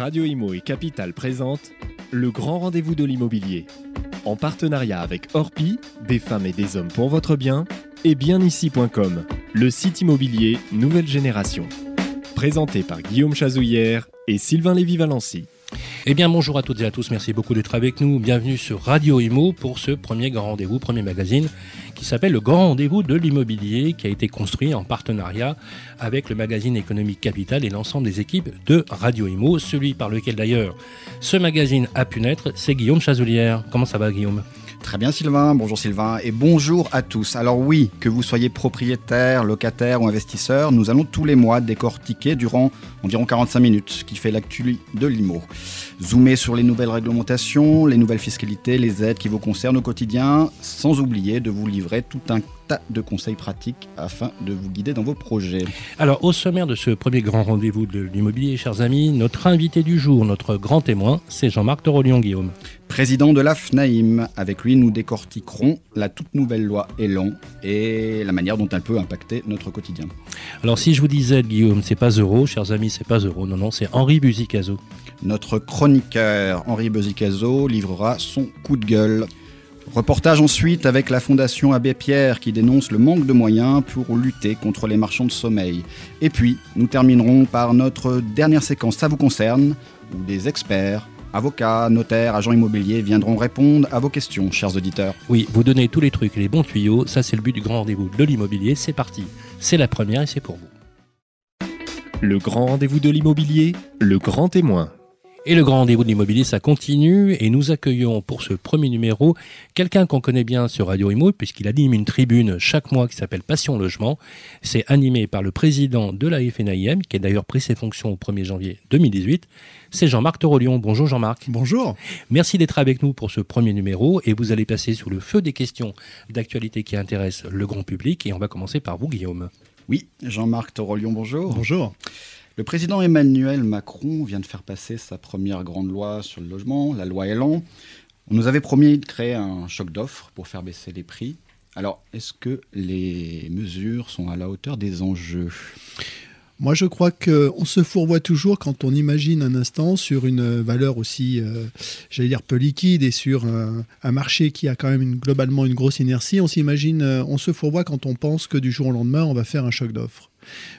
Radio Imo et Capital présentent le grand rendez-vous de l'immobilier. En partenariat avec Orpi, des femmes et des hommes pour votre bien, et bienici.com, le site immobilier nouvelle génération. Présenté par Guillaume Chazouillère et Sylvain Lévy-Valency. Eh bien, bonjour à toutes et à tous. Merci beaucoup d'être avec nous. Bienvenue sur Radio Imo pour ce premier grand rendez-vous, premier magazine qui s'appelle Le Grand Rendez-vous de l'immobilier, qui a été construit en partenariat avec le magazine économique Capital et l'ensemble des équipes de Radio Imo. Celui par lequel d'ailleurs ce magazine a pu naître, c'est Guillaume Chazoulière. Comment ça va, Guillaume? Très bien Sylvain, bonjour Sylvain et bonjour à tous. Alors oui, que vous soyez propriétaire, locataire ou investisseur, nous allons tous les mois décortiquer durant environ 45 minutes ce qui fait l'actu de l'IMO. Zoomer sur les nouvelles réglementations, les nouvelles fiscalités, les aides qui vous concernent au quotidien, sans oublier de vous livrer tout un tas de conseils pratiques afin de vous guider dans vos projets. Alors au sommaire de ce premier grand rendez-vous de l'immobilier, chers amis, notre invité du jour, notre grand témoin, c'est Jean-Marc Torolion Guillaume président de la FNAIM. Avec lui, nous décortiquerons la toute nouvelle loi Elan et la manière dont elle peut impacter notre quotidien. Alors si je vous disais, Guillaume, c'est pas euro, chers amis, c'est pas euro, non, non, c'est Henri Buzicazo. Notre chroniqueur Henri Buzicazo livrera son coup de gueule. Reportage ensuite avec la Fondation Abbé Pierre qui dénonce le manque de moyens pour lutter contre les marchands de sommeil. Et puis, nous terminerons par notre dernière séquence Ça vous concerne, où des experts Avocats, notaires, agents immobiliers viendront répondre à vos questions, chers auditeurs. Oui, vous donnez tous les trucs, les bons tuyaux, ça c'est le but du grand rendez-vous de l'immobilier, c'est parti. C'est la première et c'est pour vous. Le grand rendez-vous de l'immobilier, le grand témoin. Et le grand rendez-vous de l'immobilier, ça continue et nous accueillons pour ce premier numéro quelqu'un qu'on connaît bien sur Radio Imo puisqu'il anime une tribune chaque mois qui s'appelle Passion Logement. C'est animé par le président de la FNAIM qui a d'ailleurs pris ses fonctions au 1er janvier 2018. C'est Jean-Marc Torolion. Bonjour Jean-Marc. Bonjour. Merci d'être avec nous pour ce premier numéro et vous allez passer sous le feu des questions d'actualité qui intéressent le grand public et on va commencer par vous Guillaume. Oui, Jean-Marc Torolion, bonjour. Bonjour. Le président Emmanuel Macron vient de faire passer sa première grande loi sur le logement, la loi Elan. On nous avait promis de créer un choc d'offres pour faire baisser les prix. Alors, est-ce que les mesures sont à la hauteur des enjeux? Moi, je crois qu'on se fourvoie toujours quand on imagine un instant sur une valeur aussi, euh, j'allais dire, peu liquide et sur un, marché qui a quand même globalement une grosse inertie. On s'imagine, euh, on se fourvoie quand on pense que du jour au lendemain, on va faire un choc d'offres.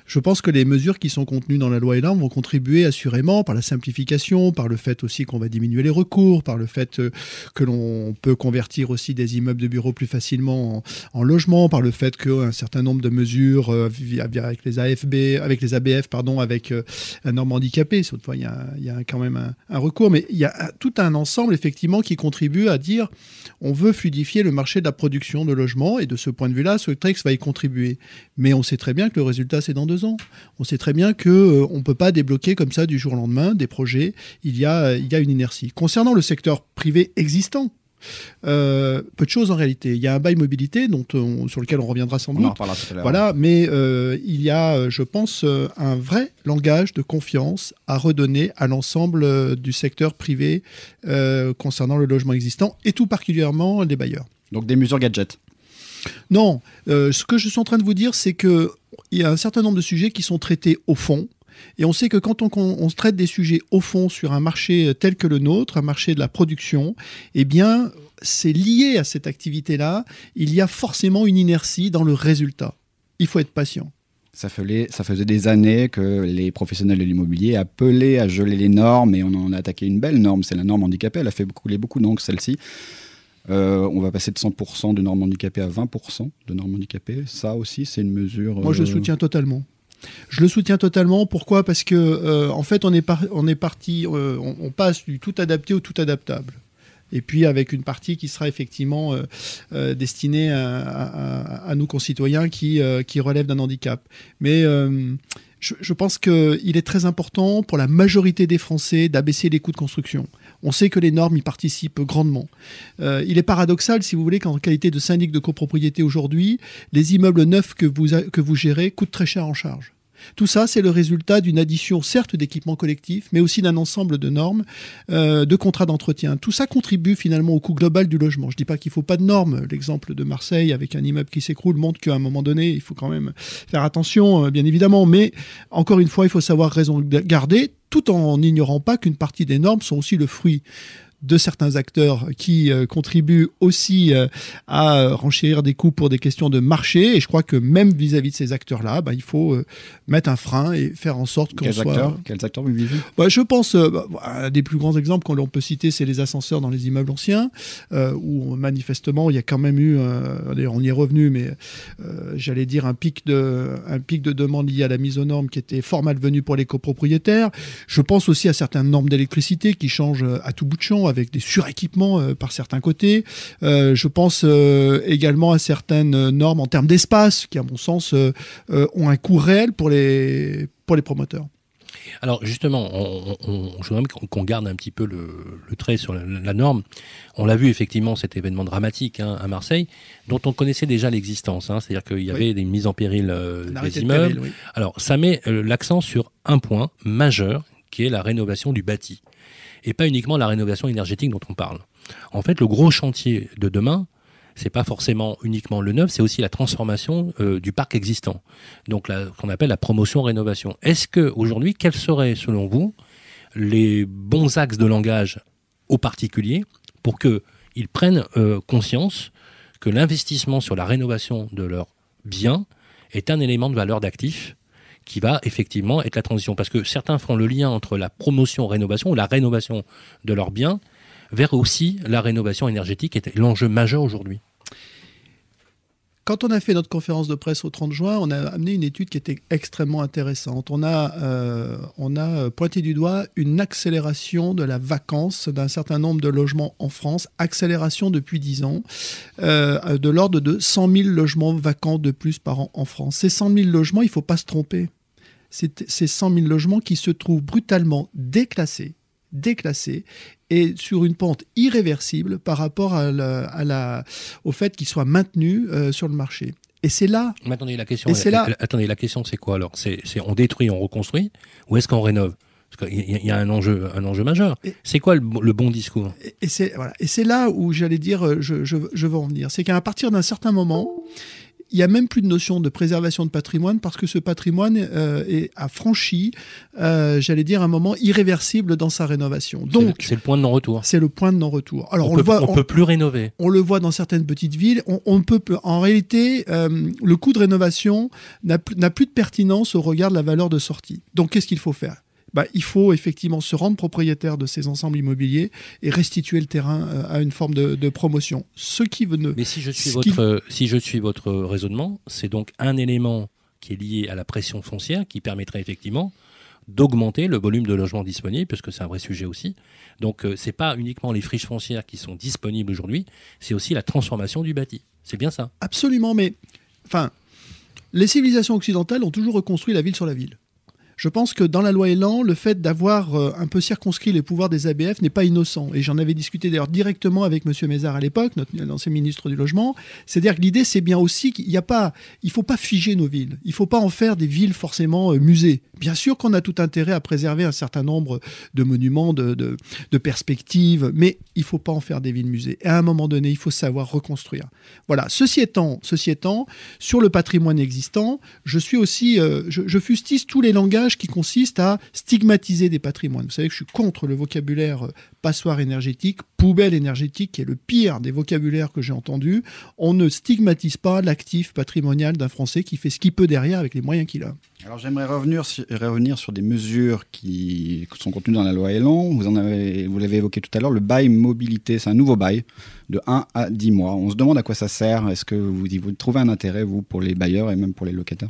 Je pense que les mesures qui sont contenues dans la loi Elan vont contribuer assurément par la simplification, par le fait aussi qu'on va diminuer les recours, par le fait euh, que l'on peut convertir aussi des immeubles de bureaux plus facilement en, logement, par le fait qu'un certain nombre de mesures euh, avec les AFB, avec les ABF, pardon, avec euh, la norme handicapée, y a, il y a quand même un, un, recours, mais il y a tout un ensemble effectivement qui contribue à dire on veut fluidifier le marché de la production de logements. Et de ce point de vue-là, ce texte va y contribuer. Mais on sait très bien que le résultat c'est dans deux ans. On sait très bien qu'on euh, ne peut pas débloquer comme ça du jour au lendemain des projets. Il y a, il y a une inertie. Concernant le secteur privé existant, euh, peu de choses en réalité. Il y a un bail mobilité dont sur lequel on reviendra sans doute. Voilà, mais euh, il y a, je pense, un vrai langage de confiance à redonner à l'ensemble du secteur privé concernant le logement existant et tout particulièrement les bailleurs. Donc des mesures gadgets. Non, ce que je suis en train de vous dire, c'est que il y a un certain nombre de sujets qui sont traités au fond. Et on sait que quand on, traite des sujets au fond sur un marché tel que le nôtre, un marché de la production, eh bien, c'est lié à cette activité-là. Il y a forcément une inertie dans le résultat. Il faut être patient. Ça faisait, ça faisait des années que les professionnels de l'immobilier appelaient à geler les normes et on en a attaqué une belle norme, c'est la norme handicapée. Elle a fait couler beaucoup d'encre, celle-ci. Euh, on va passer de 100% de normes handicapées à 20% de normes handicapées. Ça aussi, c'est une mesure. Moi, je euh, soutiens totalement. Je le soutiens totalement. Pourquoi? Parce que, euh, en fait, on est, on est parti, on, passe du tout adapté au tout adaptable. Et puis avec une partie qui sera effectivement destinée à, nos concitoyens qui, qui relèvent d'un handicap. Mais je, je pense qu'il est très important pour la majorité des Français d'abaisser les coûts de construction. On sait que les normes y participent grandement. Euh, il est paradoxal, si vous voulez, qu'en qualité de syndic de copropriété aujourd'hui, les immeubles neufs que vous, que vous gérez coûtent très cher en charge. Tout ça, c'est le résultat d'une addition, certes, d'équipements collectifs, mais aussi d'un ensemble de normes, euh, de contrats d'entretien. Tout ça contribue finalement au coût global du logement. Je ne dis pas qu'il ne faut pas de normes. L'exemple de Marseille avec un immeuble qui s'écroule montre qu'à un moment donné, il faut quand même faire attention, euh, bien évidemment. Mais encore une fois, il faut savoir raison garder tout en n'ignorant pas qu'une partie des normes sont aussi le fruit de certains acteurs qui euh, contribuent aussi euh, à renchérir des coûts pour des questions de marché. Et je crois que même vis-à-vis de ces acteurs-là, bah, il faut euh, mettre un frein et faire en sorte qu'on soit... Acteurs Quels acteurs vous bah, Je pense, bah, un des plus grands exemples qu'on peut citer, c'est les ascenseurs dans les immeubles anciens, où manifestement, il y a quand même eu, d'ailleurs on y est revenu, mais j'allais dire un pic, de, un pic de demande lié à la mise aux normes qui était fort malvenu pour les copropriétaires. Je pense aussi à certaines normes d'électricité qui changent à tout bout de champ avec des suréquipements euh, par certains côtés. Euh, je pense euh, également à certaines normes en termes d'espace qui, à mon sens, ont un coût réel pour les, pour les promoteurs. Alors justement, on, je voudrais qu'on garde un petit peu le, trait sur la, norme. On l'a vu effectivement cet événement dramatique hein, à Marseille, dont on connaissait déjà l'existence. Hein. C'est-à-dire qu'il y avait des mises en péril des immeubles. Alors ça met l'accent sur un point majeur, qui est la rénovation du bâti et pas uniquement la rénovation énergétique dont on parle. En fait, le gros chantier de demain, c'est pas forcément uniquement le neuf, c'est aussi la transformation euh, du parc existant. Donc, ce qu'on appelle la promotion-rénovation. Est-ce que aujourd'hui, quels seraient, selon vous, les bons axes de langage aux particuliers pour qu'ils prennent euh, conscience que l'investissement sur la rénovation de leurs biens est un élément de valeur d'actif qui va effectivement être la transition. Parce que certains font le lien entre la promotion-rénovation ou la rénovation de leurs biens vers aussi la rénovation énergétique, qui est l'enjeu majeur aujourd'hui. Quand on a fait notre conférence de presse au 30 juin, on a amené une étude qui était extrêmement intéressante. On a, euh, a pointé du doigt une accélération de la vacance d'un certain nombre de logements en France, accélération depuis 10 ans, euh, de l'ordre de 100 000 logements vacants de plus par an en France. Ces 100 000 logements, il ne faut pas se tromper. C'est ces 100 000 logements qui se trouvent brutalement déclassés, déclassés et sur une pente irréversible par rapport à la, au fait qu'ils soient maintenus euh, sur le marché. Et c'est là. Mais attendez, la question. c'est là. Attendez, la question, c'est quoi alors? C'est on détruit, on reconstruit, ou est-ce qu'on rénove? Parce qu'il y, a un enjeu, un enjeu majeur. C'est quoi le, bon discours? Et, c'est voilà. Et c'est là où j'allais dire, euh, je, je, je, veux en venir. C'est qu'à partir d'un certain moment, il n'y a même plus de notion de préservation de patrimoine parce que ce patrimoine euh, est, a franchi, euh, j'allais dire, un moment irréversible dans sa rénovation. Donc, c'est le point de non-retour. C'est le point de non-retour. Alors, on, ne le voit, on, peut plus rénover. On le voit dans certaines petites villes. On, peut, en réalité, euh, le coût de rénovation n'a plus de pertinence au regard de la valeur de sortie. Donc, qu'est-ce qu'il faut faire? Bah, il faut effectivement se rendre propriétaire de ces ensembles immobiliers et restituer le terrain euh, à une forme de, promotion. Ce qui veut Mais si je suis, votre, si je suis votre raisonnement, c'est donc un élément qui est lié à la pression foncière qui permettrait effectivement d'augmenter le volume de logements disponibles, puisque c'est un vrai sujet aussi. Donc euh, ce n'est pas uniquement les friches foncières qui sont disponibles aujourd'hui, c'est aussi la transformation du bâti. C'est bien ça Absolument, mais enfin, les civilisations occidentales ont toujours reconstruit la ville sur la ville. Je pense que dans la loi Elan, le fait d'avoir euh, un peu circonscrit les pouvoirs des ABF n'est pas innocent. Et j'en avais discuté d'ailleurs directement avec M. Mézard à l'époque, notre ancien ministre du Logement. C'est-à-dire que l'idée, c'est bien aussi qu'il n'y a pas, il faut pas figer nos villes. Il faut pas en faire des villes forcément euh, musées. Bien sûr qu'on a tout intérêt à préserver un certain nombre de monuments, de, perspectives, mais il faut pas en faire des villes musées. Et à un moment donné, il faut savoir reconstruire. Voilà. Ceci étant, ceci étant, sur le patrimoine existant, je suis aussi, euh, je, je tous les langages qui consiste à stigmatiser des patrimoines. Vous savez que je suis contre le vocabulaire euh, passoire énergétique, poubelle énergétique, qui est le pire des vocabulaires que j'ai entendus. On ne stigmatise pas l'actif patrimonial d'un Français qui fait ce qu'il peut derrière avec les moyens qu'il a. Alors j'aimerais revenir, sur des mesures qui sont contenues dans la loi Elan. Vous l'avez évoqué tout à l'heure, le bail mobilité, c'est un nouveau bail de 1 à 10 mois. On se demande à quoi ça sert. Est-ce que vous, vous trouvez un intérêt, vous, pour les bailleurs et même pour les locataires?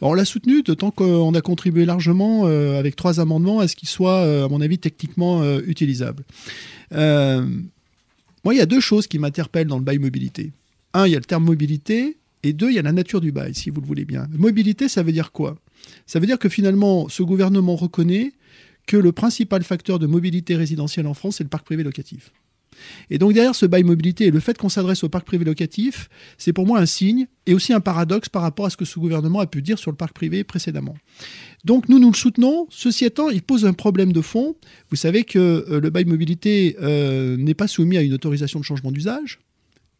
On l'a soutenu, d'autant qu'on a contribué largement euh, avec trois amendements à ce qu'il soit, euh, à mon avis, techniquement euh, utilisable. moi, il y a deux choses qui m'interpellent dans le bail mobilité. Un, il y a le terme mobilité, et deux, il y a la nature du bail, si vous le voulez bien. Mobilité, ça veut dire quoi? Ça veut dire que finalement, ce gouvernement reconnaît que le principal facteur de mobilité résidentielle en France, c'est le parc privé locatif. Et donc derrière ce bail mobilité le fait qu'on s'adresse au parc privé locatif, c'est pour moi un signe et aussi un paradoxe par rapport à ce que ce gouvernement a pu dire sur le parc privé précédemment. Donc nous, nous le soutenons. Ceci étant, il pose un problème de fond. Vous savez que euh, le bail mobilité euh, n'est pas soumis à une autorisation de changement d'usage.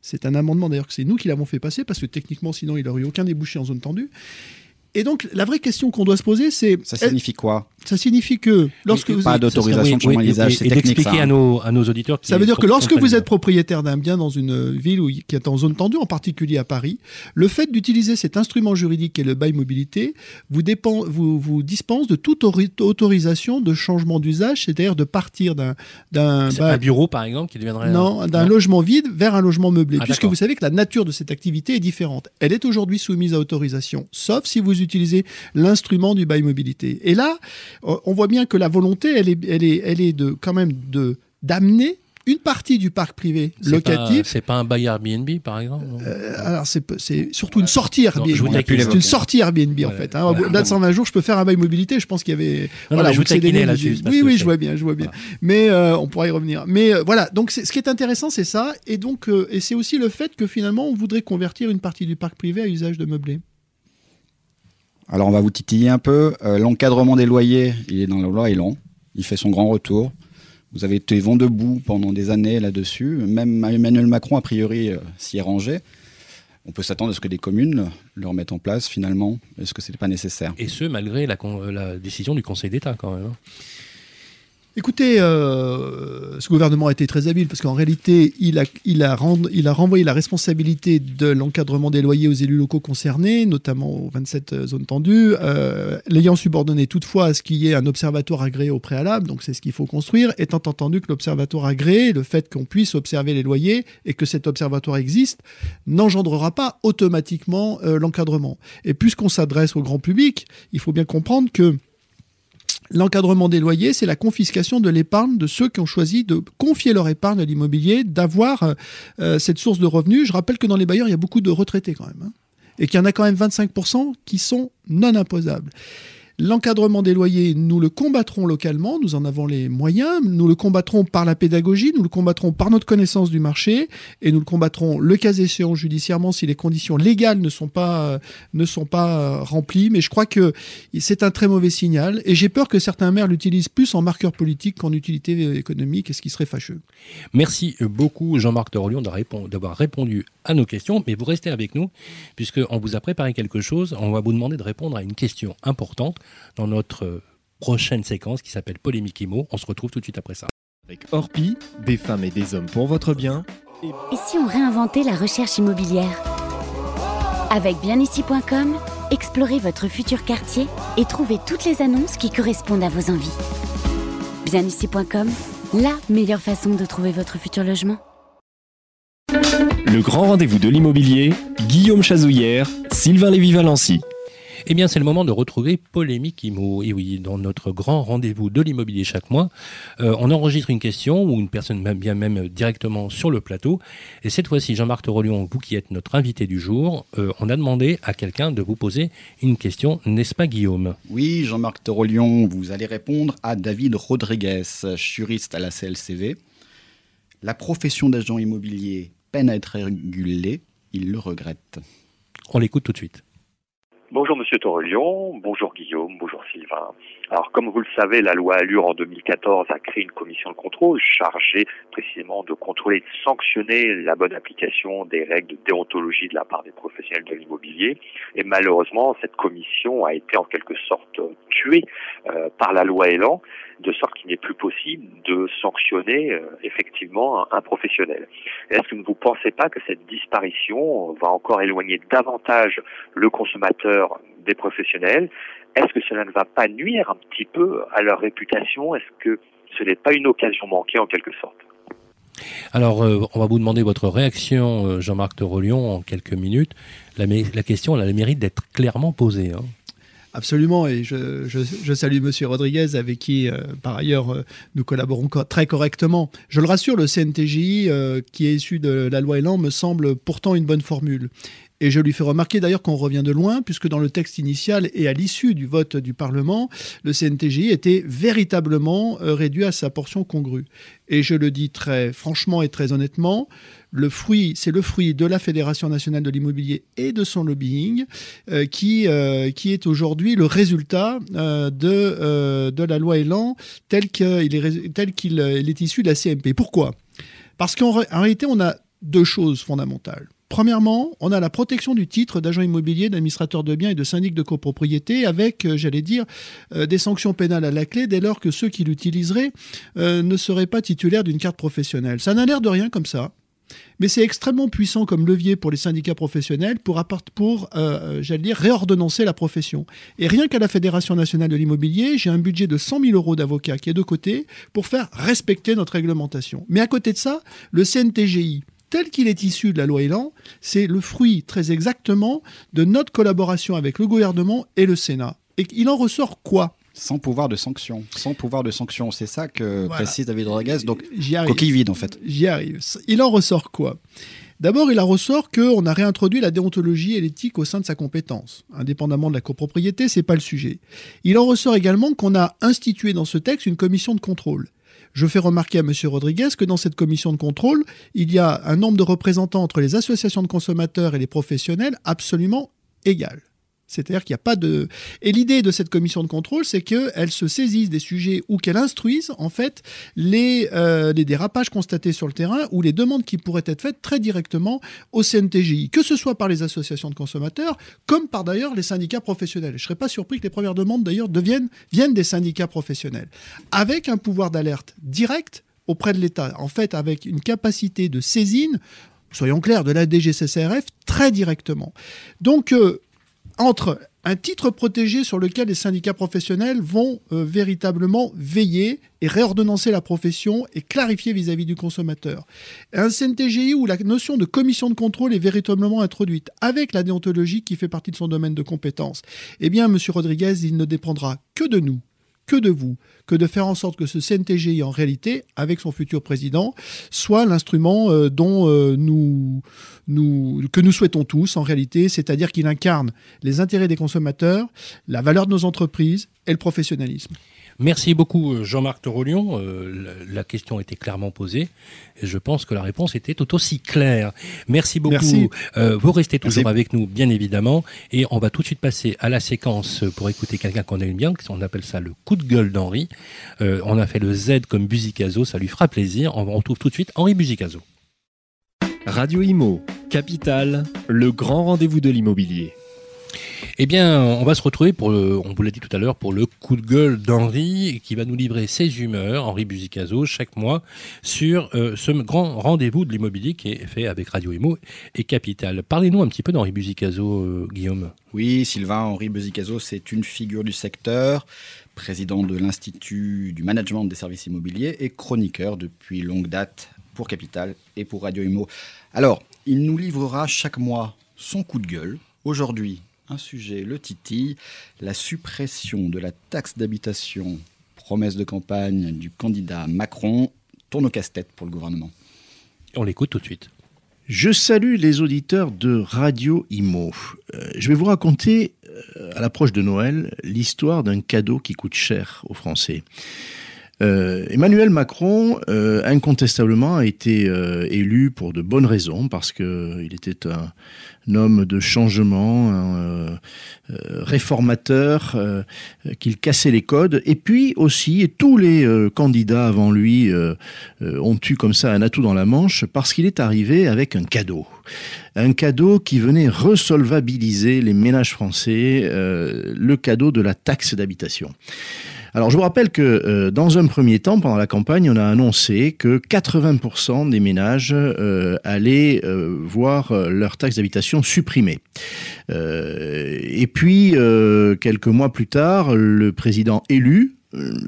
C'est un amendement d'ailleurs que c'est nous qui l'avons fait passer parce que techniquement, sinon, il n'aurait aucun débouché en zone tendue. Et donc, la vraie question qu'on doit se poser, c'est. Ça signifie quoi Ça signifie que lorsque vous. Pas d'autorisation de changement d'usage, c'est technique. d'expliquer ça, à, hein. nos, à nos auditeurs. Ça veut dire que lorsque vous êtes propriétaire d'un bien dans une ville où, qui est en zone tendue, en particulier à Paris, le fait d'utiliser cet instrument juridique qui est le bail mobilité vous, dépend, vous, vous dispense de toute ori- autorisation de changement d'usage, c'est-à-dire de partir d'un d'un un bureau, par exemple, qui deviendrait. non, d'un non. logement vide vers un logement meublé, Ah, puisque d'accord. vous savez que la nature de cette activité est différente. Elle est aujourd'hui soumise à autorisation, sauf si vous utilisez l'instrument du bail mobilité. Et là, euh, on voit bien que la volonté, elle est, elle est, elle est de quand même de d'amener une partie du parc privé locatif. C'est pas un bail Airbnb, par exemple Euh, alors c'est surtout une sortie Airbnb. je vous taquine, c'est une sortie Airbnb en fait. hein. Au-delà de 120 jours, je peux faire un bail mobilité. Je pense qu'il y avait. Non, non, je vous taquinais là-dessus, Oui, oui, je vois bien, je vois bien. Voilà. Mais euh, on pourra y revenir. Mais euh, voilà. Donc ce qui est intéressant, c'est ça. Et donc euh, et c'est aussi le fait que finalement, on voudrait convertir une partie du parc privé à usage de meublé. Alors on va vous titiller un peu. Euh, L'encadrement des loyers, il est dans la loi Elan. Il fait son grand retour. Vous avez été vent debout pendant des années là-dessus. Même Emmanuel Macron, a priori, euh, s'y est rangé. On peut s'attendre à ce que des communes le remettent en place finalement. Est-ce que ce n'est pas nécessaire? Et ce, malgré la, con- la décision du Conseil d'État, quand même. Écoutez, euh, ce gouvernement a été très habile parce qu'en réalité, il a renvoyé la responsabilité de l'encadrement des loyers aux élus locaux concernés, notamment aux 27 zones tendues, euh, l'ayant subordonné toutefois à ce qu'il y ait un observatoire agréé au préalable, donc c'est ce qu'il faut construire, étant entendu que l'observatoire agréé, le fait qu'on puisse observer les loyers et que cet observatoire existe, n'engendrera pas automatiquement euh, l'encadrement. Et puisqu'on s'adresse au grand public, il faut bien comprendre que L'encadrement des loyers, c'est la confiscation de l'épargne de ceux qui ont choisi de confier leur épargne à l'immobilier, d'avoir euh, cette source de revenus. Je rappelle que dans les bailleurs, il y a beaucoup de retraités quand même. hein, et qu'il y en a quand même 25% qui sont non imposables. L'encadrement des loyers, nous le combattrons localement, nous en avons les moyens, nous le combattrons par la pédagogie, nous le combattrons par notre connaissance du marché, et nous le combattrons le cas échéant judiciairement si les conditions légales ne sont pas, euh, ne sont pas euh, remplies. Mais je crois que c'est un très mauvais signal, et j'ai peur que certains maires l'utilisent plus en marqueur politique qu'en utilité économique, et ce qui serait fâcheux. Merci beaucoup, Jean-Marc Torolion, d'avoir répon- d'avoir répondu à nos questions. Mais vous restez avec nous, puisqu'on vous a préparé quelque chose. On va vous demander de répondre à une question importante dans notre euh, prochaine séquence qui s'appelle Polémique Imo. On se retrouve tout de suite après ça. Avec Orpi, des femmes et des hommes pour votre bien. Et si on réinventait la recherche immobilière? Avec bienici.com, explorez votre futur quartier et trouvez toutes les annonces qui correspondent à vos envies. Bienici.com, la meilleure façon de trouver votre futur logement. Le grand rendez-vous de l'immobilier, Guillaume Chazouillère, Sylvain Lévy-Valency. Eh bien, c'est le moment de retrouver Polémique Imo. Et oui, dans notre grand rendez-vous de l'immobilier chaque mois, euh, on enregistre une question ou une personne bien même directement sur le plateau. Et cette fois-ci, Jean-Marc Torolion, vous qui êtes notre invité du jour, euh, on a demandé à quelqu'un de vous poser une question, n'est-ce pas Guillaume? Oui, Jean-Marc Torolion, vous allez répondre à David Rodriguez, juriste à la CLCV. La profession d'agent immobilier peine à être régulée, il le regrette. On l'écoute tout de suite. Bonjour Monsieur Torelion, bonjour Guillaume, bonjour Sylvain. Alors comme vous le savez, la loi Allure en 2014 a créé une commission de contrôle chargée précisément de contrôler et de sanctionner la bonne application des règles de déontologie de la part des professionnels de l'immobilier. Et malheureusement, cette commission a été en quelque sorte tuée euh, par la loi Elan, de sorte qu'il n'est plus possible de sanctionner euh, effectivement un, un professionnel. Est-ce que vous ne pensez pas que cette disparition va encore éloigner davantage le consommateur des professionnels Est-ce que cela ne va pas nuire un petit peu à leur réputation? Est-ce que ce n'est pas une occasion manquée en quelque sorte? Alors, euh, on va vous demander votre réaction, euh, Jean-Marc Torolion, en quelques minutes. La, question elle a le mérite d'être clairement posée. hein. Absolument, et je, je- je salue Monsieur Rodriguez, avec qui, euh, par ailleurs, euh, nous collaborons co- très correctement. Je le rassure, le euh, qui est issu de la loi Elan, me semble pourtant une bonne formule. Et je lui fais remarquer d'ailleurs qu'on revient de loin, puisque dans le texte initial et à l'issue du vote du Parlement, le CNTGI était véritablement euh, réduit à sa portion congrue. Et je le dis très franchement et très honnêtement, le fruit, c'est le fruit de la Fédération nationale de l'immobilier et de son lobbying euh, qui, euh, qui est aujourd'hui le résultat de, de la loi Elan tel qu'il est, tel qu'il est issu de la CMP. Pourquoi? Parce qu'en réalité, on a deux choses fondamentales. Premièrement, on a la protection du titre d'agent immobilier, d'administrateur de biens et de syndic de copropriété avec, euh, j'allais dire, euh, des sanctions pénales à la clé dès lors que ceux qui l'utiliseraient euh, ne seraient pas titulaires d'une carte professionnelle. Ça n'a l'air de rien comme ça. Mais c'est extrêmement puissant comme levier pour les syndicats professionnels pour, j'allais dire, réordonnancer la profession. Et rien qu'à la Fédération nationale de l'immobilier, j'ai un budget de 100 000 euros d'avocats qui est de côté pour faire respecter notre réglementation. Mais à côté de ça, le CNTGI, tel qu'il est issu de la loi Elan, c'est le fruit très exactement de notre collaboration avec le gouvernement et le Sénat. Et il en ressort quoi? Sans pouvoir de sanction. Sans pouvoir de sanction. C'est ça que précise David Rodriguez. Donc, coquille vide, en fait. J'y arrive. Il en ressort quoi? D'abord, il en ressort qu'on a réintroduit la déontologie et l'éthique au sein de sa compétence. Indépendamment de la copropriété, c'est pas le sujet. Il en ressort également qu'on a institué dans ce texte une commission de contrôle. Je fais remarquer à M. Rodriguez que dans cette commission de contrôle, il y a un nombre de représentants entre les associations de consommateurs et les professionnels absolument égal. C'est-à-dire qu'il n'y a pas de. Et l'idée de cette commission de contrôle, c'est qu'elle se saisisse des sujets ou qu'elle instruise, en fait, les, euh, les, dérapages constatés sur le terrain ou les demandes qui pourraient être faites très directement au CNTGI, que ce soit par les associations de consommateurs, comme par d'ailleurs les syndicats professionnels. Je ne serais pas surpris que les premières demandes, d'ailleurs, viennent des syndicats professionnels. Avec un pouvoir d'alerte direct auprès de l'État, en fait, avec une capacité de saisine soyons clairs, de la DGCCRF très directement. Donc, euh, entre un titre protégé sur lequel les syndicats professionnels vont euh, véritablement veiller et réordonnancer la profession et clarifier vis-à-vis du consommateur. Un CNTGI où la notion de commission de contrôle est véritablement introduite avec la déontologie qui fait partie de son domaine de compétence. Eh bien, M. Rodriguez, il ne dépendra que de nous, que de vous, que de faire en sorte que ce CNTGI, en réalité, avec son futur président, soit l'instrument euh, dont euh, nous, que nous souhaitons tous, en réalité, c'est-à-dire qu'il incarne les intérêts des consommateurs, la valeur de nos entreprises et le professionnalisme. Merci beaucoup euh, Jean-Marc Torolion. Euh, la, question était clairement posée et je pense que la réponse était tout aussi claire. Merci beaucoup. Euh, vous restez toujours avec nous, bien évidemment, et on va tout de suite passer à la séquence pour écouter quelqu'un qu'on aime bien. On appelle ça le coup de gueule d'Henri. on a fait le Z comme Buzicazo, ça lui fera plaisir. On retrouve tout de suite Henri Buzicazo. Radio Imo, Capital, le grand rendez-vous de l'immobilier. Eh bien, on va se retrouver pour, on vous l'a dit tout à l'heure, pour le coup de gueule d'Henri, qui va nous livrer ses humeurs, Henri Buzicazo, chaque mois, sur euh, ce grand rendez-vous de l'immobilier qui est fait avec Radio Imo et Capital. Parlez-nous un petit peu d'Henri Buzicazo, euh, Guillaume. Oui, Sylvain, Henri Buzicazo, c'est une figure du secteur, président de l'Institut du management des services immobiliers et chroniqueur depuis longue date pour Capital et pour Radio Imo. Alors, il nous livrera chaque mois son coup de gueule. Aujourd'hui, un sujet, le titi, la suppression de la taxe d'habitation, promesse de campagne du candidat Macron, tourne au casse-tête pour le gouvernement. On l'écoute tout de suite. Je salue les auditeurs de Radio Imo. Euh, je vais vous raconter, euh, à l'approche de Noël, l'histoire d'un cadeau qui coûte cher aux Français. Euh, Emmanuel Macron, incontestablement, a été élu pour de bonnes raisons, parce qu'il était un, homme de changement, un euh, euh, réformateur, euh, qu'il cassait les codes. Et puis aussi, et tous les candidats avant lui ont eu comme ça un atout dans la manche parce qu'il est arrivé avec un cadeau. Un cadeau qui venait resolvabiliser les ménages français, le cadeau de la taxe d'habitation. Alors je vous rappelle que euh, dans un premier temps, pendant la campagne, on a annoncé que 80% des ménages euh, allaient euh, voir leur taxe d'habitation supprimée. et puis, quelques mois plus tard, le président élu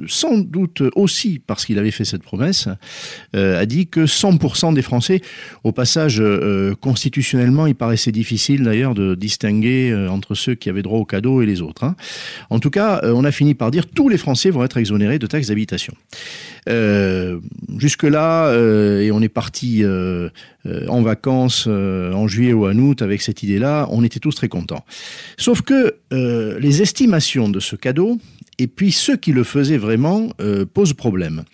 sans doute aussi parce qu'il avait fait cette promesse, euh, a dit que 100% des Français, au passage, euh, constitutionnellement, il paraissait difficile d'ailleurs de distinguer entre ceux qui avaient droit au cadeau et les autres. Hein. En tout cas, on a fini par dire tous les Français vont être exonérés de taxes d'habitation. Jusque-là, et on est parti en vacances en juillet ou en août avec cette idée-là, on était tous très contents. Sauf que les estimations de ce cadeau, et puis ceux qui le faisaient vraiment euh, posent problème.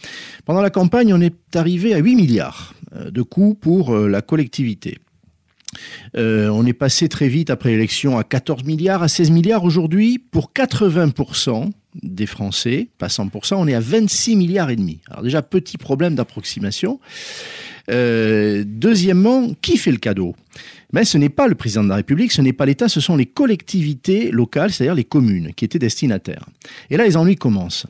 Pendant la campagne, on est arrivé à 8 milliards euh, de coûts pour euh, la collectivité. on est passé très vite après l'élection à 14 milliards, à 16 milliards aujourd'hui. Pour 80% des Français, pas 100%, on est à 26 milliards et demi. Alors déjà, petit problème d'approximation. deuxièmement, qui fait le cadeau? Mais ce n'est pas le président de la République, ce n'est pas l'État, ce sont les collectivités locales, c'est-à-dire les communes, qui étaient destinataires. Et là, les ennuis commencent.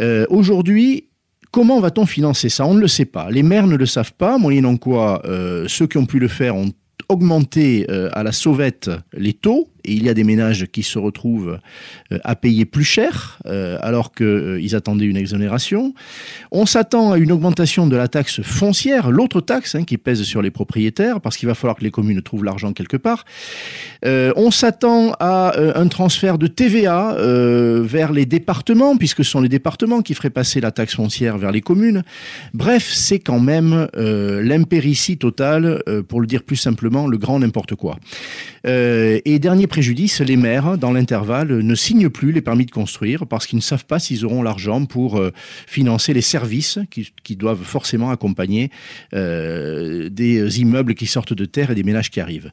Euh, aujourd'hui, Comment va-t-on financer ça? On ne le sait pas. Les maires ne le savent pas, moyennant quoi euh, ceux qui ont pu le faire ont augmenté euh, à la sauvette les taux et il y a des ménages qui se retrouvent euh, à payer plus cher euh, alors qu'ils euh, attendaient une exonération. On s'attend à une augmentation de la taxe foncière, l'autre taxe hein, qui pèse sur les propriétaires, parce qu'il va falloir que les communes trouvent l'argent quelque part. on s'attend à un transfert de TVA vers les départements, puisque ce sont les départements qui feraient passer la taxe foncière vers les communes. Bref, c'est quand même l'impéritie totale, pour le dire plus simplement, le grand n'importe quoi. et dernier les maires, dans l'intervalle, ne signent plus les permis de construire parce qu'ils ne savent pas s'ils auront l'argent pour euh, financer les services qui, doivent forcément accompagner euh, des immeubles qui sortent de terre et des ménages qui arrivent.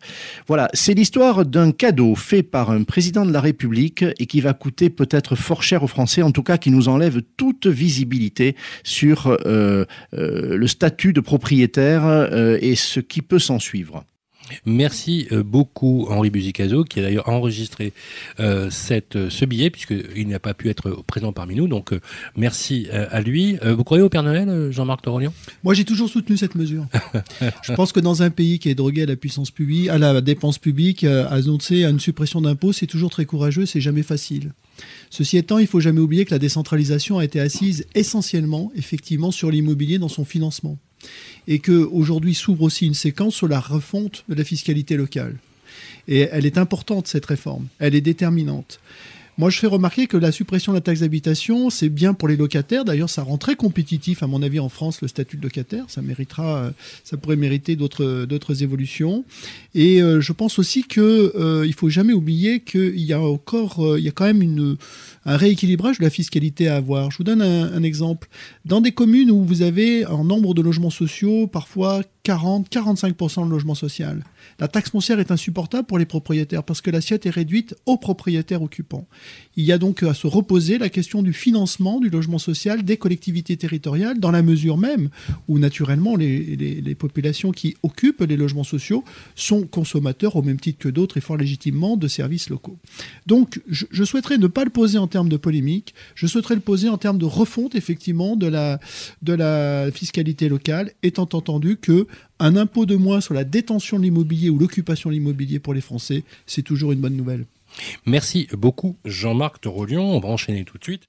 Voilà, c'est l'histoire d'un cadeau fait par un président de la République et qui va coûter peut-être fort cher aux Français, en tout cas qui nous enlève toute visibilité sur euh, le statut de propriétaire et ce qui peut s'en suivre. Merci euh, beaucoup Henri Buzicazo qui a d'ailleurs enregistré euh, cette, euh, ce billet puisqu'il n'a pas pu être présent parmi nous. Donc merci à lui. vous croyez au Père Noël, Jean-Marc Torolian Moi j'ai toujours soutenu cette mesure. Je pense que dans un pays qui est drogué à la puissance publique, à la dépense publique, annoncer une suppression d'impôts, c'est toujours très courageux, c'est jamais facile. Ceci étant, il faut jamais oublier que la décentralisation a été assise essentiellement, effectivement, sur l'immobilier dans son financement et qu'aujourd'hui s'ouvre aussi une séquence sur la refonte de la fiscalité locale. Et elle est importante, cette réforme. Elle est déterminante. Moi, je fais remarquer que la suppression de la taxe d'habitation, c'est bien pour les locataires. D'ailleurs, ça rend très compétitif, à mon avis, en France, le statut de locataire. Ça méritera, euh, ça pourrait mériter d'autres, d'autres évolutions. Et euh, je pense aussi qu'il euh, il faut jamais oublier qu'il y a encore, il y a quand même un rééquilibrage de la fiscalité à avoir. Je vous donne un, exemple. Dans des communes où vous avez un nombre de logements sociaux, parfois 40-45% de logement social. La taxe foncière est insupportable pour les propriétaires parce que l'assiette est réduite aux propriétaires occupants. Il y a donc à se reposer la question du financement du logement social des collectivités territoriales dans la mesure même où naturellement les, populations qui occupent les logements sociaux sont consommateurs au même titre que d'autres et fort légitimement de services locaux. Donc je, souhaiterais ne pas le poser en termes de polémique, je souhaiterais le poser en termes de refonte effectivement de la fiscalité locale, étant entendu que un impôt de moins sur la détention de l'immobilier ou l'occupation de l'immobilier pour les Français, c'est toujours une bonne nouvelle. Merci beaucoup Jean-Marc Torolion. On va enchaîner tout de suite.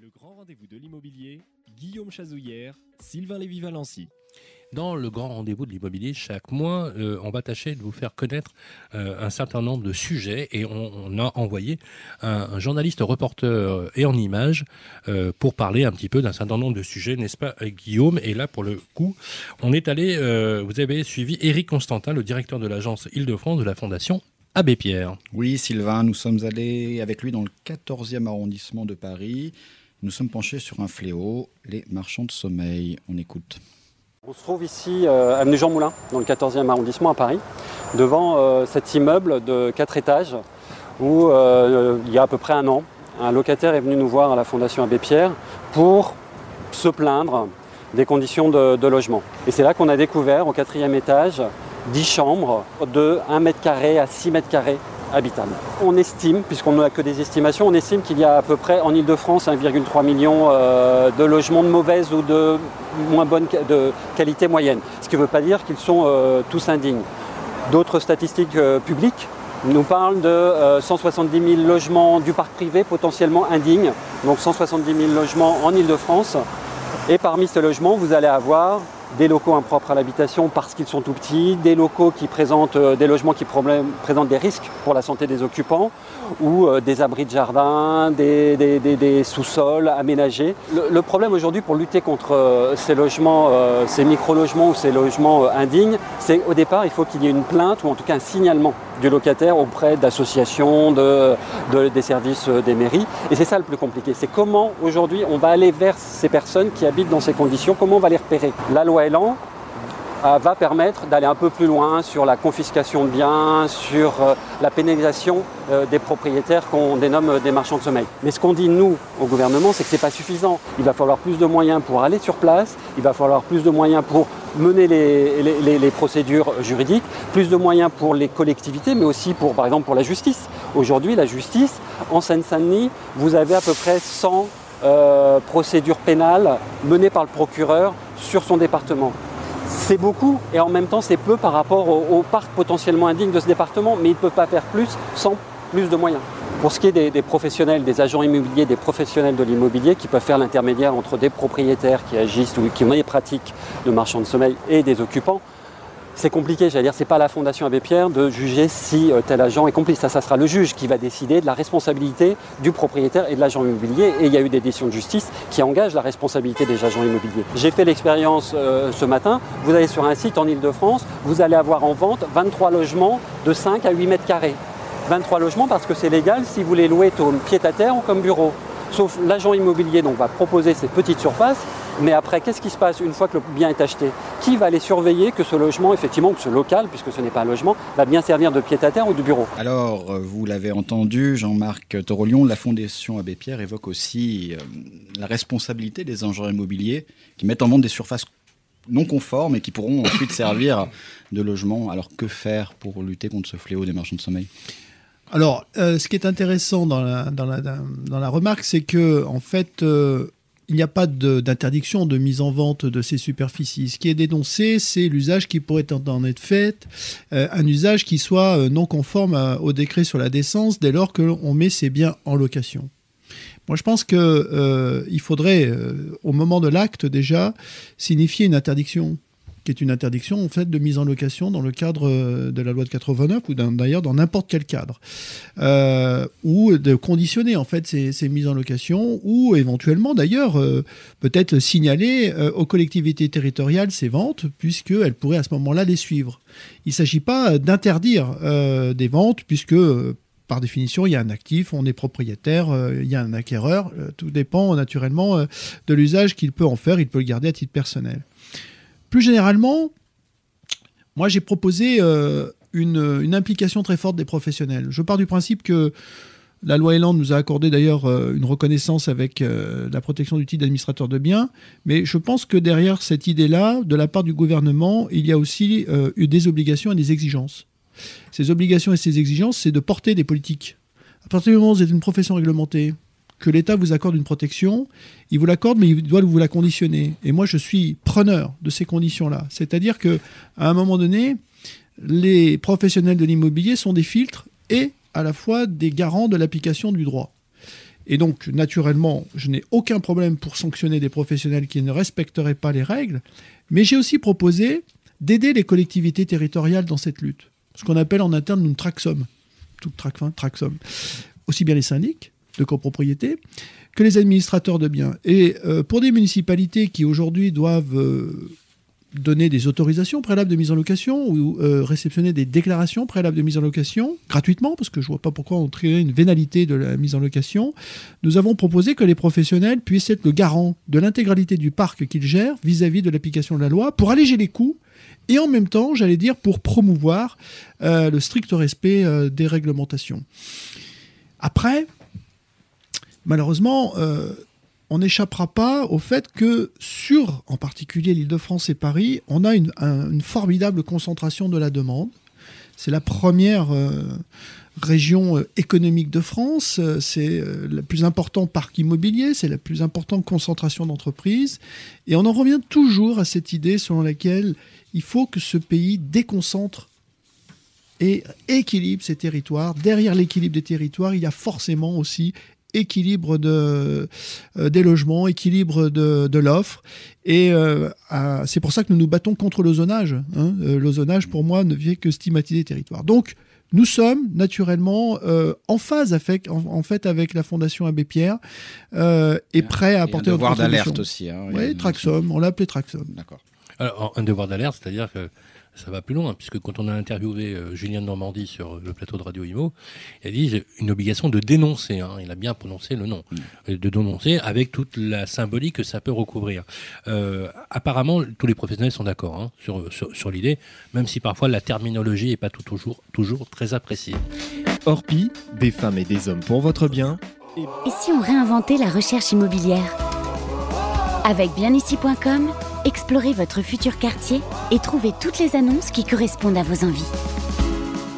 Le grand rendez-vous de l'immobilier, Guillaume Chazouillère, Sylvain Lévy-Valency. Dans le grand rendez-vous de l'immobilier, chaque mois, euh, on va tâcher de vous faire connaître euh, un certain nombre de sujets et on, a envoyé un, journaliste reporter et en images euh, pour parler un petit peu d'un certain nombre de sujets, n'est-ce pas, Guillaume? Et là, pour le coup, on est allé, vous avez suivi Éric Constantin, le directeur de l'agence Île-de-France de la Fondation Abbé Pierre. Oui, Sylvain, nous sommes allés avec lui dans le 14e arrondissement de Paris. Nous sommes penchés sur un fléau, les marchands de sommeil. On écoute. On se trouve ici euh, avenue Jean Moulin, dans le 14e arrondissement à Paris, devant euh, cet immeuble de 4 étages où euh, il y a à peu près un an, un locataire est venu nous voir à la Fondation Abbé Pierre pour se plaindre des conditions de, logement. Et c'est là qu'on a découvert au quatrième étage 10 chambres de 1 mètre carré à 6 mètres carrés. On estime, puisqu'on n'a que des estimations, on estime qu'il y a à peu près en Ile-de-France 1,3 million euh, de logements de mauvaise ou de moins bonne de qualité moyenne. Ce qui ne veut pas dire qu'ils sont euh, tous indignes. D'autres statistiques euh, publiques nous parlent de 170 000 logements du parc privé potentiellement indignes, donc 170 000 logements en Ile-de-France. Et parmi ces logements, vous allez avoir des locaux impropres à l'habitation parce qu'ils sont tout petits, des locaux qui présentent euh, des logements qui présentent des risques pour la santé des occupants, ou euh, des abris de jardin, des, sous-sols aménagés. Le, problème aujourd'hui pour lutter contre euh, ces logements, ces micro-logements ou ces logements indignes, c'est au départ il faut qu'il y ait une plainte ou en tout cas un signalement du locataire auprès d'associations, des services des mairies. Et c'est ça le plus compliqué. C'est comment aujourd'hui on va aller vers ces personnes qui habitent dans ces conditions, comment on va les repérer? Elan euh, va permettre d'aller un peu plus loin sur la confiscation de biens, sur euh, la pénalisation euh, des propriétaires qu'on dénomme des marchands de sommeil. Mais ce qu'on dit nous au gouvernement, c'est que ce n'est pas suffisant. Il va falloir plus de moyens pour aller sur place, il va falloir plus de moyens pour mener les, procédures juridiques, plus de moyens pour les collectivités, mais aussi pour, par exemple, pour la justice. Aujourd'hui, la justice, en Seine-Saint-Denis, vous avez à peu près 100 procédures pénales menées par le procureur sur son département c'est beaucoup et en même temps c'est peu par rapport au, parc potentiellement indigne de ce département, mais ils ne peuvent pas faire plus sans plus de moyens. Pour ce qui est des, des, professionnels, des agents immobiliers, des professionnels de l'immobilier qui peuvent faire l'intermédiaire entre des propriétaires qui agissent ou qui ont des pratiques de marchands de sommeil et des occupants, c'est compliqué, j'allais dire, c'est pas la Fondation Abbé Pierre de juger si euh, tel agent est complice. Ça, ça sera le juge qui va décider de la responsabilité du propriétaire et de l'agent immobilier. Et il y a eu des décisions de justice qui engagent la responsabilité des agents immobiliers. J'ai fait l'expérience euh, ce matin. Vous allez sur un site en Ile-de-France, vous allez avoir en vente 23 logements de 5 à 8 mètres carrés. 23 logements parce que c'est légal si vous les louez comme pied-à-terre ou comme bureau. Sauf l'agent immobilier donc, va proposer cette petite surface mais après, qu'est-ce qui se passe une fois que le bien est acheté? Qui va aller surveiller que ce logement, effectivement, que ce local, puisque ce n'est pas un logement, va bien servir de pied-à-terre ou de bureau? Alors, euh, vous l'avez entendu, Jean-Marc Torolion, la Fondation Abbé Pierre évoque aussi euh, la responsabilité des agents immobiliers qui mettent en vente des surfaces non conformes et qui pourront ensuite servir de logement. Alors, que faire pour lutter contre ce fléau des marchands de sommeil? Alors, euh, ce qui est intéressant dans la, remarque, c'est que, en fait, il n'y a pas d'interdiction de, mise en vente de ces superficies. Ce qui est dénoncé, c'est l'usage qui pourrait en être fait, euh, un usage qui soit euh, non conforme au décret sur la décence dès lors qu'on met ces biens en location. Moi, je pense qu'il euh, faudrait, au moment de l'acte déjà, signifier une interdiction qui est une interdiction en fait de mise en location dans le cadre euh, de la loi de 89 ou d'ailleurs dans n'importe quel cadre, euh, ou de conditionner en fait ces, mises en location, ou éventuellement d'ailleurs euh, peut-être signaler aux collectivités territoriales ces ventes, puisqu'elles pourraient à ce moment-là les suivre. Il ne s'agit pas d'interdire des ventes, puisque par définition, il y a un actif, on est propriétaire, il y a un acquéreur. tout dépend naturellement de l'usage qu'il peut en faire. Il peut le garder à titre personnel. Plus généralement, moi j'ai proposé euh, une, implication très forte des professionnels. Je pars du principe que la loi Elan nous a accordé d'ailleurs euh, une reconnaissance avec euh, la protection du titre d'administrateur de biens, mais je pense que derrière cette idée-là, de la part du gouvernement, il y a aussi eu des obligations et des exigences. Ces obligations et ces exigences, c'est de porter des politiques. À partir du moment où vous êtes une profession réglementée, que l'État vous accorde une protection, il vous l'accorde, mais il doit vous la conditionner. Et moi, je suis preneur de ces conditions-là. C'est-à-dire que, à un moment donné, les professionnels de l'immobilier sont des filtres et à la fois des garants de l'application du droit. Et donc, naturellement, je n'ai aucun problème pour sanctionner des professionnels qui ne respecteraient pas les règles, mais j'ai aussi proposé d'aider les collectivités territoriales dans cette lutte. Ce qu'on appelle en interne une traxom. Tout trac, traxom. Aussi bien les syndics de copropriété que les administrateurs de biens. Et euh, pour des municipalités qui aujourd'hui doivent euh, donner des autorisations préalables de mise en location ou euh, réceptionner des déclarations préalables de mise en location gratuitement, parce que je ne vois pas pourquoi on créerait une vénalité de la mise en location, nous avons proposé que les professionnels puissent être le garant de l'intégralité du parc qu'ils gèrent vis-à-vis de l'application de la loi pour alléger les coûts et en même temps, j'allais dire, pour promouvoir le strict respect des réglementations. Après, malheureusement, euh, on n'échappera pas au fait que sur, en particulier l'Île-de-France et Paris, on a une, formidable concentration de la demande. C'est la première euh, région euh, économique de France, c'est le plus important parc immobilier, c'est la plus importante concentration d'entreprises. Et on en revient toujours à cette idée selon laquelle il faut que ce pays déconcentre et équilibre ces territoires. Derrière l'équilibre des territoires, il y a forcément aussi équilibre de, euh, des logements, équilibre de, de l'offre. Et euh, c'est pour ça que nous nous battons contre l'ozonage. Hein. Euh, l'ozonage, pour moi, ne vient que stigmatiser les territoires. Donc, nous sommes naturellement en phase avec, en, fait avec la Fondation Abbé Pierre et prêts à apporter notre contribution. d'alerte aussi. Hein, oui, Traxom, on l'a appelé Traxom. D'accord. Alors, un devoir d'alerte, c'est-à-dire que ça va plus loin, puisque quand on a interviewé euh, Julien de Normandie sur le plateau de Radio Imo, il a dit une obligation de dénoncer, hein, il a bien prononcé le nom, mm. de dénoncer avec toute la symbolique que ça peut recouvrir. Euh, apparemment, tous les professionnels sont d'accord hein, sur, sur, l'idée, même si parfois la terminologie n'est pas tout, toujours, toujours très appréciée. Orpi, des femmes et des hommes pour votre bien. Et si on réinventait la recherche immobilière? Avec bienici.com, explorez votre futur quartier et trouvez toutes les annonces qui correspondent à vos envies.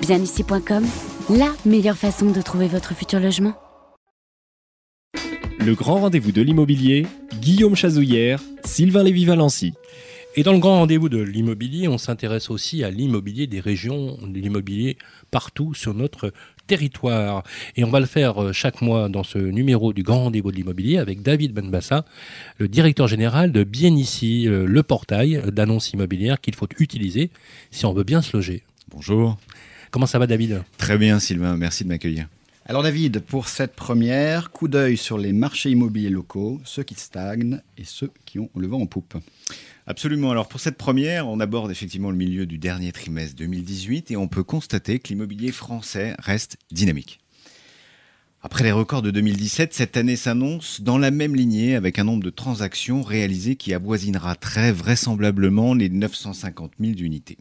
Bienici.com, la meilleure façon de trouver votre futur logement. Le grand rendez-vous de l'immobilier, Guillaume Chazouillère, Sylvain Lévy-Valency. Et dans le grand rendez-vous de l'immobilier, on s'intéresse aussi à l'immobilier des régions, de l'immobilier partout sur notre territoire. Et on va le faire euh, chaque mois dans ce numéro du Grand Rendez-vous de l'immobilier avec David Benbassa, le directeur général de Bien Ici, euh, le portail d'annonces immobilières qu'il faut utiliser si on veut bien se loger. Bonjour. Comment ça va David? Très bien Sylvain, merci de m'accueillir. Alors David, pour cette première, coup d'œil sur les marchés immobiliers locaux, ceux qui stagnent et ceux qui ont le vent en poupe. Absolument. Alors pour cette première, on aborde effectivement le milieu du dernier trimestre 2018 et on peut constater que l'immobilier français reste dynamique. Après les records de 2017, cette année s'annonce dans la même lignée avec un nombre de transactions réalisées qui avoisinera très vraisemblablement les 950 000 unités.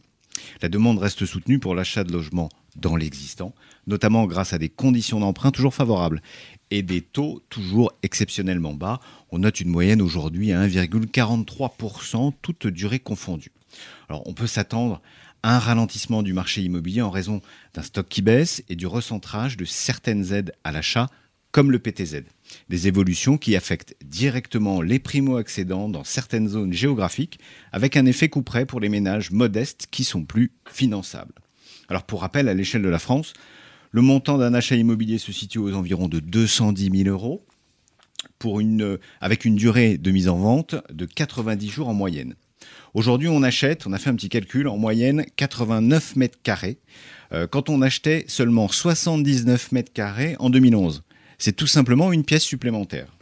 La demande reste soutenue pour l'achat de logements dans l'existant, notamment grâce à des conditions d'emprunt toujours favorables et des taux toujours exceptionnellement bas. On note une moyenne aujourd'hui à 1,43%, toute durée confondue. Alors on peut s'attendre à un ralentissement du marché immobilier en raison d'un stock qui baisse et du recentrage de certaines aides à l'achat comme le PTZ. Des évolutions qui affectent directement les primo-accédants dans certaines zones géographiques, avec un effet couperet pour les ménages modestes qui sont plus finançables. Alors pour rappel, à l'échelle de la France, le montant d'un achat immobilier se situe aux environs de 210 000 euros, pour une, avec une durée de mise en vente de 90 jours en moyenne. Aujourd'hui, on achète, on a fait un petit calcul, en moyenne 89 mètres carrés, euh, quand on achetait seulement 79 mètres carrés en 2011. C'est tout simplement une pièce supplémentaire.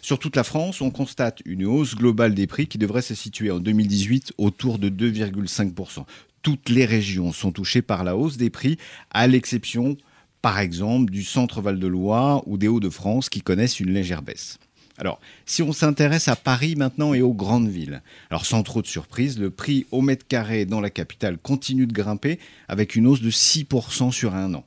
Sur toute la France, on constate une hausse globale des prix qui devrait se situer en 2018 autour de 2,5% toutes les régions sont touchées par la hausse des prix, à l'exception, par exemple, du centre Val-de-Loire ou des Hauts-de-France qui connaissent une légère baisse. Alors, si on s'intéresse à Paris maintenant et aux grandes villes, alors sans trop de surprise, le prix au mètre carré dans la capitale continue de grimper avec une hausse de 6% sur un an.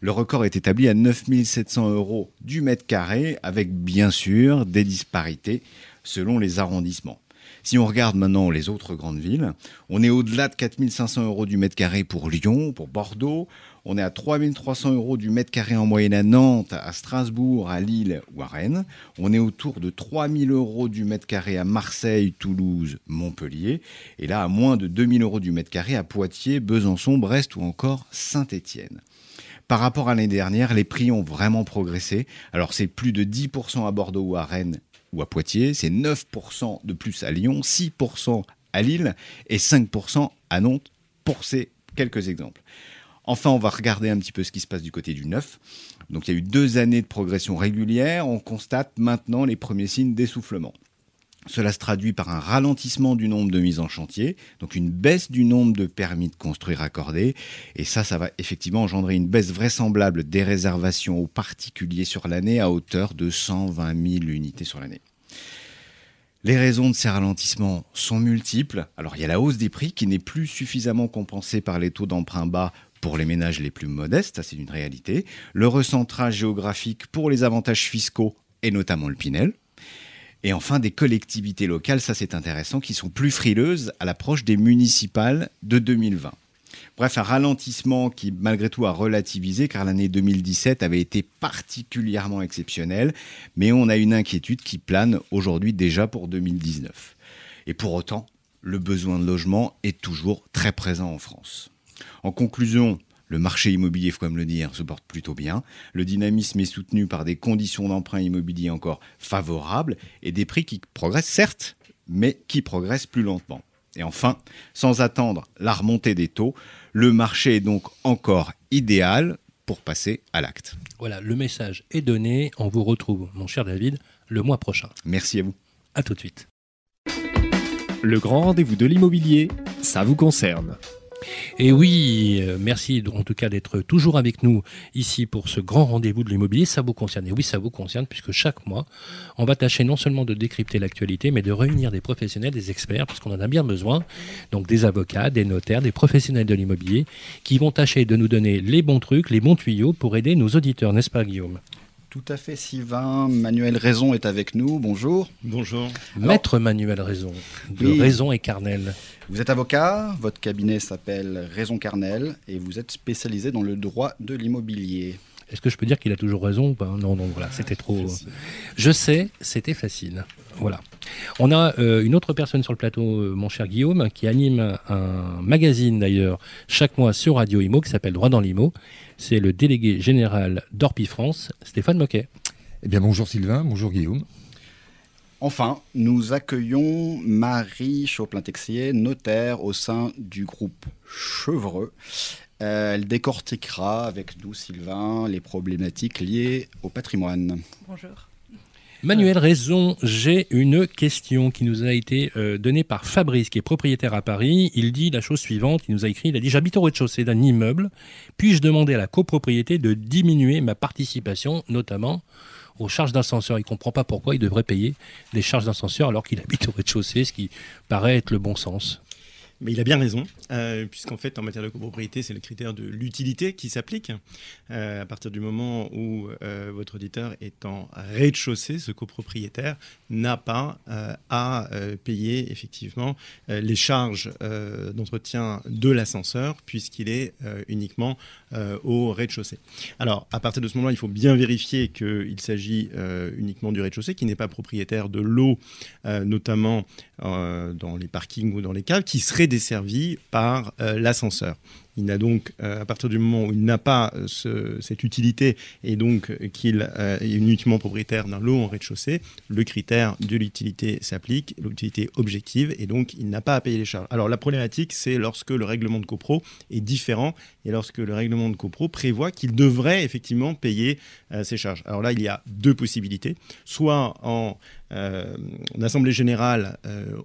Le record est établi à 9700 euros du mètre carré, avec bien sûr des disparités selon les arrondissements. Si on regarde maintenant les autres grandes villes, on est au-delà de 4500 euros du mètre carré pour Lyon, pour Bordeaux. On est à 3300 euros du mètre carré en moyenne à Nantes, à Strasbourg, à Lille ou à Rennes. On est autour de 3000 euros du mètre carré à Marseille, Toulouse, Montpellier. Et là, à moins de 2000 euros du mètre carré à Poitiers, Besançon, Brest ou encore Saint-Étienne. Par rapport à l'année dernière, les prix ont vraiment progressé. Alors c'est plus de 10% à Bordeaux ou à Rennes ou à Poitiers, c'est 9% de plus à Lyon, 6% à Lille et 5% à Nantes, pour ces quelques exemples. Enfin, on va regarder un petit peu ce qui se passe du côté du neuf. Donc il y a eu deux années de progression régulière, on constate maintenant les premiers signes d'essoufflement. Cela se traduit par un ralentissement du nombre de mises en chantier, donc une baisse du nombre de permis de construire accordés. Et ça, ça va effectivement engendrer une baisse vraisemblable des réservations aux particuliers sur l'année à hauteur de 120 000 unités sur l'année. Les raisons de ces ralentissements sont multiples. Alors il y a la hausse des prix qui n'est plus suffisamment compensée par les taux d'emprunt bas pour les ménages les plus modestes, ça c'est une réalité. Le recentrage géographique pour les avantages fiscaux et notamment le Pinel. Et enfin, des collectivités locales, ça c'est intéressant, qui sont plus frileuses à l'approche des municipales de 2020. Bref, un ralentissement qui malgré tout a relativisé car l'année 2017 avait été particulièrement exceptionnelle, mais on a une inquiétude qui plane aujourd'hui déjà pour 2019. Et pour autant, le besoin de logement est toujours très présent en France. En conclusion, Le marché immobilier, il faut quand même le dire, se porte plutôt bien. Le dynamisme est soutenu par des conditions d'emprunt immobilier encore favorables et des prix qui progressent certes, mais qui progressent plus lentement. Et enfin, sans attendre la remontée des taux, le marché est donc encore idéal pour passer à l'acte. Voilà, le message est donné. On vous retrouve, mon cher David, le mois prochain. Merci à vous. À tout de suite. Le grand rendez-vous de l'immobilier, ça vous concerne. Et oui, euh, merci en tout cas d'être toujours avec nous ici pour ce grand rendez-vous de l'immobilier. Ça vous concerne. Et oui, ça vous concerne puisque chaque mois, on va tâcher non seulement de décrypter l'actualité, mais de réunir des professionnels, des experts, parce qu'on en a bien besoin. Donc des avocats, des notaires, des professionnels de l'immobilier qui vont tâcher de nous donner les bons trucs, les bons tuyaux pour aider nos auditeurs, n'est-ce pas Guillaume? Tout à fait, Sylvain. Manuel Raison est avec nous. Bonjour. Bonjour. Maître Manuel Raison, de Oui. Raison et Carnel. Vous êtes avocat, votre cabinet s'appelle Raison Carnel et vous êtes spécialisé dans le droit de l'immobilier. Est-ce que je peux dire qu'il a toujours raison ou pas? Non, non, voilà, c'était trop. Je sais, c'était facile. Voilà. On a euh, une autre personne sur le plateau, euh, mon cher Guillaume, qui anime un magazine d'ailleurs chaque mois sur Radio Imo qui s'appelle Droit dans l'Imo. C'est le délégué général d'Orpi France, Stéphane Moquet. Eh bien, bonjour Sylvain, bonjour Guillaume. Enfin, nous accueillons Marie Chauplin-Texier, notaire au sein du groupe Chevreux. Euh, elle décortiquera avec nous, Sylvain, les problématiques liées au patrimoine. Bonjour. Manuel Raison, j'ai une question qui nous a été euh, donnée par Fabrice, qui est propriétaire à Paris. Il dit la chose suivante, il nous a écrit, il a dit j'habite au rez-de-chaussée d'un immeuble, puis-je demander à la copropriété de diminuer ma participation, notamment aux charges d'ascenseur? Il ne comprend pas pourquoi il devrait payer des charges d'ascenseur alors qu'il habite au rez-de-chaussée, ce qui paraît être le bon sens. Mais il a bien raison, euh, puisqu'en fait, en matière de copropriété, c'est le critère de l'utilité qui s'applique. Euh, à partir du moment où euh, votre auditeur est en rez-de-chaussée, ce copropriétaire n'a pas à payer effectivement les charges d'entretien de l'ascenseur, puisqu'il est uniquement au rez-de-chaussée. Alors, à partir de ce moment-là, il faut bien vérifier qu'il s'agit uniquement du rez-de-chaussée, qui n'est pas propriétaire de l'eau, notamment dans les parkings ou dans les caves, qui serait desservi par euh, l'ascenseur. Il n'a donc, euh, à partir du moment où il n'a pas euh, ce- cette utilité et donc euh, qu'il est uniquement propriétaire d'un lot en rez-de-chaussée, le critère de l'utilité s'applique, l'utilité objective, et donc il n'a pas à payer les charges. Alors la problématique, c'est lorsque le règlement de copro est différent et lorsque le règlement de copro prévoit qu'il devrait effectivement payer ces charges. Alors là, il y a deux possibilités. Soit en, assemblée générale,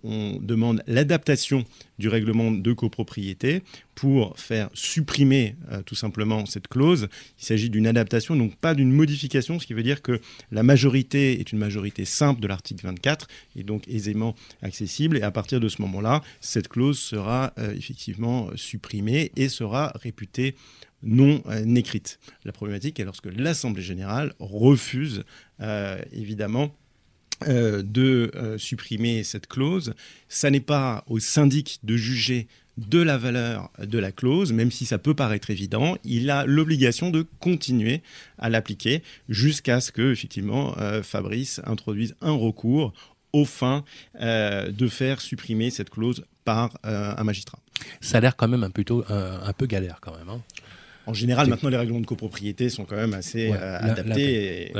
on demande l'adaptation du règlement de copropriété pour faire supprimer euh, tout simplement cette clause. Il s'agit d'une adaptation, donc pas d'une modification, ce qui veut dire que la majorité est une majorité simple de l'article 24 et donc aisément accessible. Et à partir de ce moment-là, cette clause sera euh, effectivement supprimée et sera réputée non euh, écrite. La problématique est lorsque l'Assemblée générale refuse évidemment de supprimer cette clause. Ça n'est pas au syndic de juger de la valeur de la clause, même si ça peut paraître évident, il a l'obligation de continuer à l'appliquer jusqu'à ce que effectivement euh, Fabrice introduise un recours aux fins euh, de faire supprimer cette clause par euh, un magistrat. Ça a l'air quand même un, plutôt, un, un peu galère quand même. hein. En général, maintenant, les règlements de copropriété sont quand même assez Ouais, euh, adaptés. et.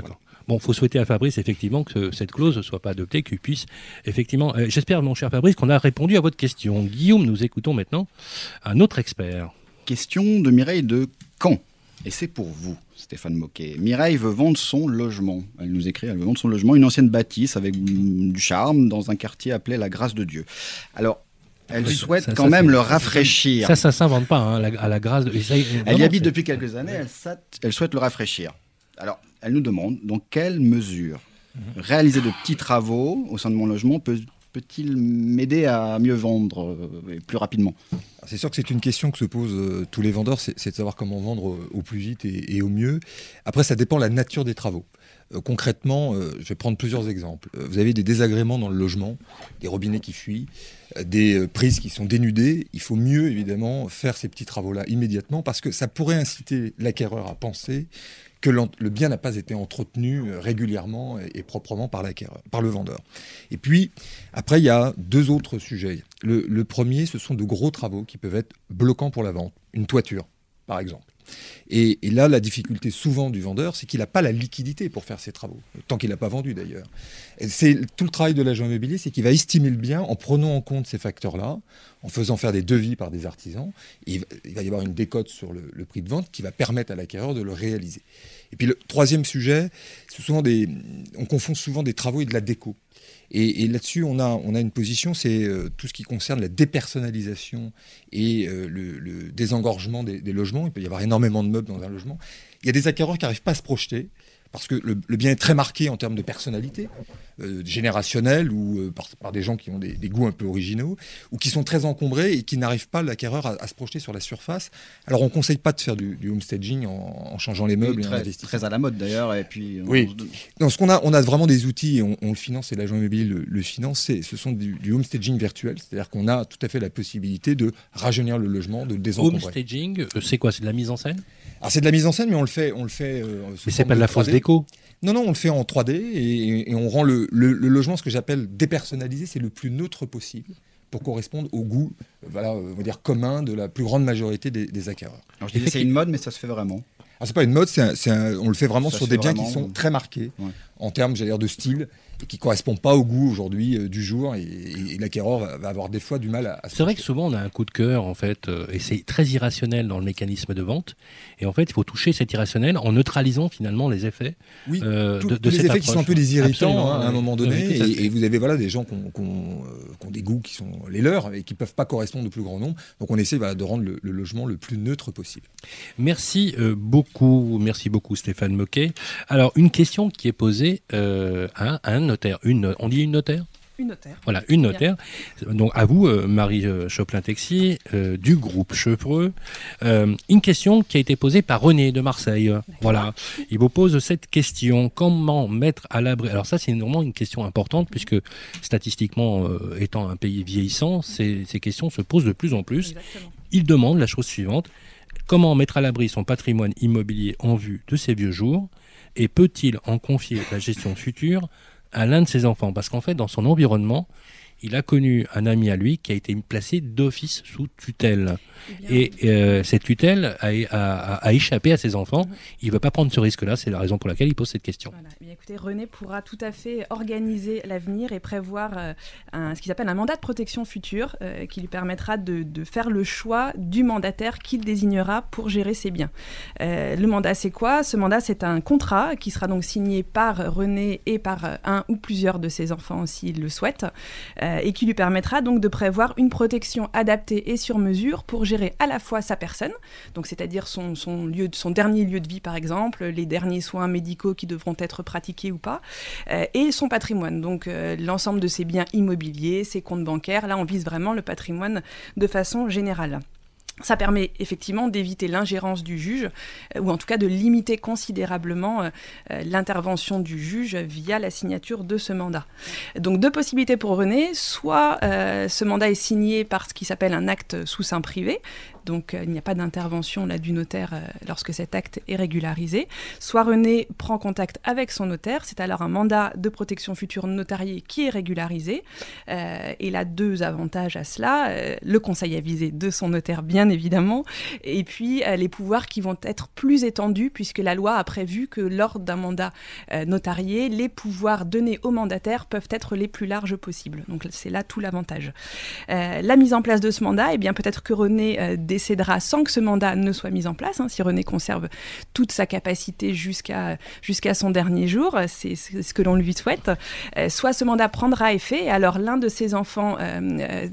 Bon, il faut souhaiter à Fabrice effectivement que cette clause ne soit pas adoptée, qu'il puisse effectivement. euh, J'espère, mon cher Fabrice, qu'on a répondu à votre question. Guillaume, nous écoutons maintenant un autre expert. Question de Mireille de Caen. Et c'est pour vous, Stéphane Moquet. Mireille veut vendre son logement. Elle nous écrit, elle veut vendre son logement, une ancienne bâtisse avec mm, du charme dans un quartier appelé la Grâce de Dieu. Alors, elle Oui, souhaite ça- quand ça, même le rafraîchir. Ça, ça s'invente pas hein, à la grâce de. Elle y habite depuis quelques années, elle, elle souhaite le rafraîchir. Alors, elle nous demande dans quelle mesure réaliser de petits travaux au sein de mon logement peut, peut-il m'aider à mieux vendre euh, et plus rapidement? C'est sûr que c'est une question que se posent euh, tous les vendeurs, c'est de savoir comment vendre euh, au plus vite et, et au mieux. Après, ça dépend de la nature des travaux. Concrètement, je vais prendre plusieurs exemples. Vous avez des désagréments dans le logement, des robinets qui fuient, des prises qui sont dénudées. Il faut mieux, évidemment, faire ces petits travaux-là immédiatement parce que ça pourrait inciter l'acquéreur à penser que le bien n'a pas été entretenu euh, régulièrement et, et proprement par l'acquéreur, par le vendeur. Et puis, après, il y a deux autres sujets. Le, le premier, ce sont de gros travaux qui peuvent être bloquants pour la vente. Une toiture, par exemple. Et, là, la difficulté souvent du vendeur, c'est qu'il n'a pas la liquidité pour faire ses travaux, tant qu'il n'a pas vendu d'ailleurs. C'est tout le travail de l'agent immobilier, c'est qu'il va estimer le bien en prenant en compte ces facteurs-là, en faisant faire des devis par des artisans. il va y avoir une décote sur le, prix de vente qui va permettre à l'acquéreur de le réaliser. Et puis le troisième sujet, on confond souvent des travaux et de la déco. Et, là-dessus, on a, une position, c'est euh, tout ce qui concerne la dépersonnalisation et euh, le, désengorgement des, des, logements. Il peut y avoir énormément de meubles dans un logement. Il y a des acquéreurs qui n'arrivent pas à se projeter parce que le, bien est très marqué en termes de personnalité, euh, générationnelle ou euh, par, des gens qui ont des, goûts un peu originaux, ou qui sont très encombrés et qui n'arrivent pas, l'acquéreur, à, se projeter sur la surface. Alors on ne conseille pas de faire du, homestaging en, changeant les meubles. très, très à la mode d'ailleurs. Et puis, oui. On... ce qu'on a, on a vraiment des outils, et on, le finance, et l'agent immobilier le, finance, ce sont du, homestaging virtuel, c'est-à-dire qu'on a tout à fait la possibilité de rajeunir le logement, de le désencombrer. Homestaging, euh, c'est quoi? C'est de la mise en scène? Alors c'est de la mise en scène, mais on le fait, on le fait. Euh, mais c'est pas de la fausse déco? Non, non, on le fait en 3D et, on rend le, logement, ce que j'appelle dépersonnalisé, c'est le plus neutre possible pour correspondre au goût, euh, voilà, on va dire commun de la plus grande majorité des, acquéreurs. Alors je c'est une mode, mais ça se fait vraiment. Ah, c'est pas une mode, c'est on le fait vraiment sur des biens qui sont très marqués en termes, j'allais dire, de style et qui correspond pas au goût aujourd'hui euh, du jour et, l'acquéreur va, avoir des fois du mal à, C'est vrai que souvent on a un coup de cœur en fait euh, et c'est très irrationnel dans le mécanisme de vente. Et en fait il faut toucher cet irrationnel en neutralisant finalement les effets oui, euh, de, tous les effets qui sont un peu des irritants hein, à un moment donné et, vous avez voilà des gens qui ont, des goûts qui sont les leurs et qui peuvent pas correspondre au plus grand nombre. Donc on essaie de rendre le, logement le plus neutre possible. Merci beaucoup, merci beaucoup Stéphane Moquet. Alors une question qui est posée à un notaire. Une, on dit une notaire une notaire. Voilà, une notaire. Donc à vous, euh, Marie euh, Choplin-Texier, euh, du groupe Chevreux. une question qui a été posée par René de Marseille. Voilà, il vous pose cette question comment mettre à l'abri? Alors ça, c'est vraiment une question importante puisque statistiquement, étant un pays vieillissant, ces, ces, questions se posent de plus en plus. Il demande la chose suivante comment mettre à l'abri son patrimoine immobilier en vue de ses vieux jours? Et peut-il en confier la gestion future à l'un de ses enfants Parce qu'en fait, dans son environnement, il a connu un ami à lui qui a été placé d'office sous tutelle. Et euh, cette tutelle a, échappé à ses enfants. Il ne veut pas prendre ce risque-là. C'est la raison pour laquelle il pose cette question. René pourra tout à fait organiser l'avenir et prévoir euh, ce qu'il appelle un mandat de protection future euh, qui lui permettra de, faire le choix du mandataire qu'il désignera pour gérer ses biens. le mandat, c'est quoi? Ce mandat, c'est un contrat qui sera donc signé par René et par un ou plusieurs de ses enfants s'il le souhaite. Euh, et qui lui permettra donc de prévoir une protection adaptée et sur mesure pour gérer à la fois sa personne, donc c'est-à-dire son dernier lieu de vie par exemple, les derniers soins médicaux qui devront être pratiqués ou pas, euh, et son patrimoine, donc euh, l'ensemble de ses biens immobiliers, ses comptes bancaires. Là, on vise vraiment le patrimoine de façon générale. Ça permet effectivement d'éviter l'ingérence du juge, euh, ou en tout cas de limiter considérablement l'intervention du juge via la signature de ce mandat. Donc deux possibilités pour René, soit ce mandat est signé par ce qui s'appelle un acte sous sein privé, donc il n'y a pas d'intervention là du notaire lorsque cet acte est régularisé. Soit René prend contact avec son notaire, c'est alors un mandat de protection future notarié qui est régularisé. et là, deux avantages à cela le conseil avisé de son notaire, bien évidemment, et puis euh, les pouvoirs qui vont être plus étendus, puisque la loi a prévu que lors d'un mandat euh, notarié, les pouvoirs donnés au mandataire peuvent être les plus larges possibles. Donc c'est là tout l'avantage. Euh, la mise en place de ce mandat, eh bien peut-être que René décédera sans que ce mandat ne soit mis en place, hein, si René conserve toute sa capacité jusqu'à son dernier jour, c'est ce que l'on lui souhaite. soit ce mandat prendra effet, et alors l'un de ses enfants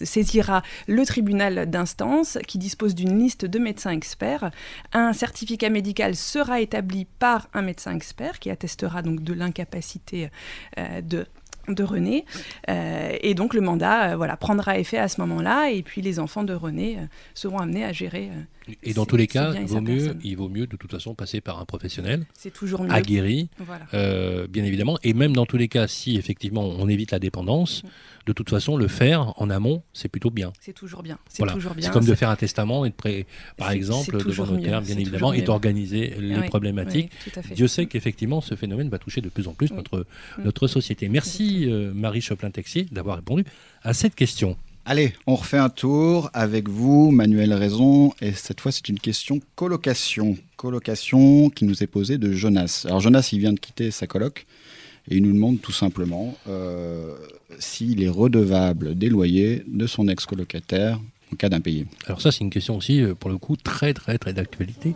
saisira le tribunal d'instance qui dispose d'une liste de médecins experts. Un certificat médical sera établi par un médecin expert qui attestera donc de l'incapacité euh, de de René. Euh, et donc le mandat euh, voilà, prendra effet à ce moment-là, et puis les enfants de René seront amenés à gérer. et dans tous les cas, il vaut, mieux, il vaut mieux de toute façon passer par un professionnel C'est toujours mieux. aguerri, bien évidemment. Et même dans tous les cas, si effectivement on évite la dépendance, mm de toute façon, le faire en amont, c'est plutôt bien. C'est toujours bien. C'est toujours bien. C'est comme de faire un testament et de pré... par exemple, devant notaire, bien évidemment, et d'organiser les problématiques. Dieu sait qu'effectivement, ce phénomène va toucher de plus en plus notre, notre société. Merci, euh, Marie Choplin-Texier, d'avoir répondu à cette question. Allez, on refait un tour avec vous, Manuel Raison, et cette fois c'est une question colocation. Colocation qui nous est posée de Jonas. Alors Jonas, il vient de quitter sa coloc et il nous demande tout simplement euh, s'il est redevable des loyers de son ex-colocataire en cas d'impayé. Alors ça, c'est une question aussi, euh, pour le coup, très très très d'actualité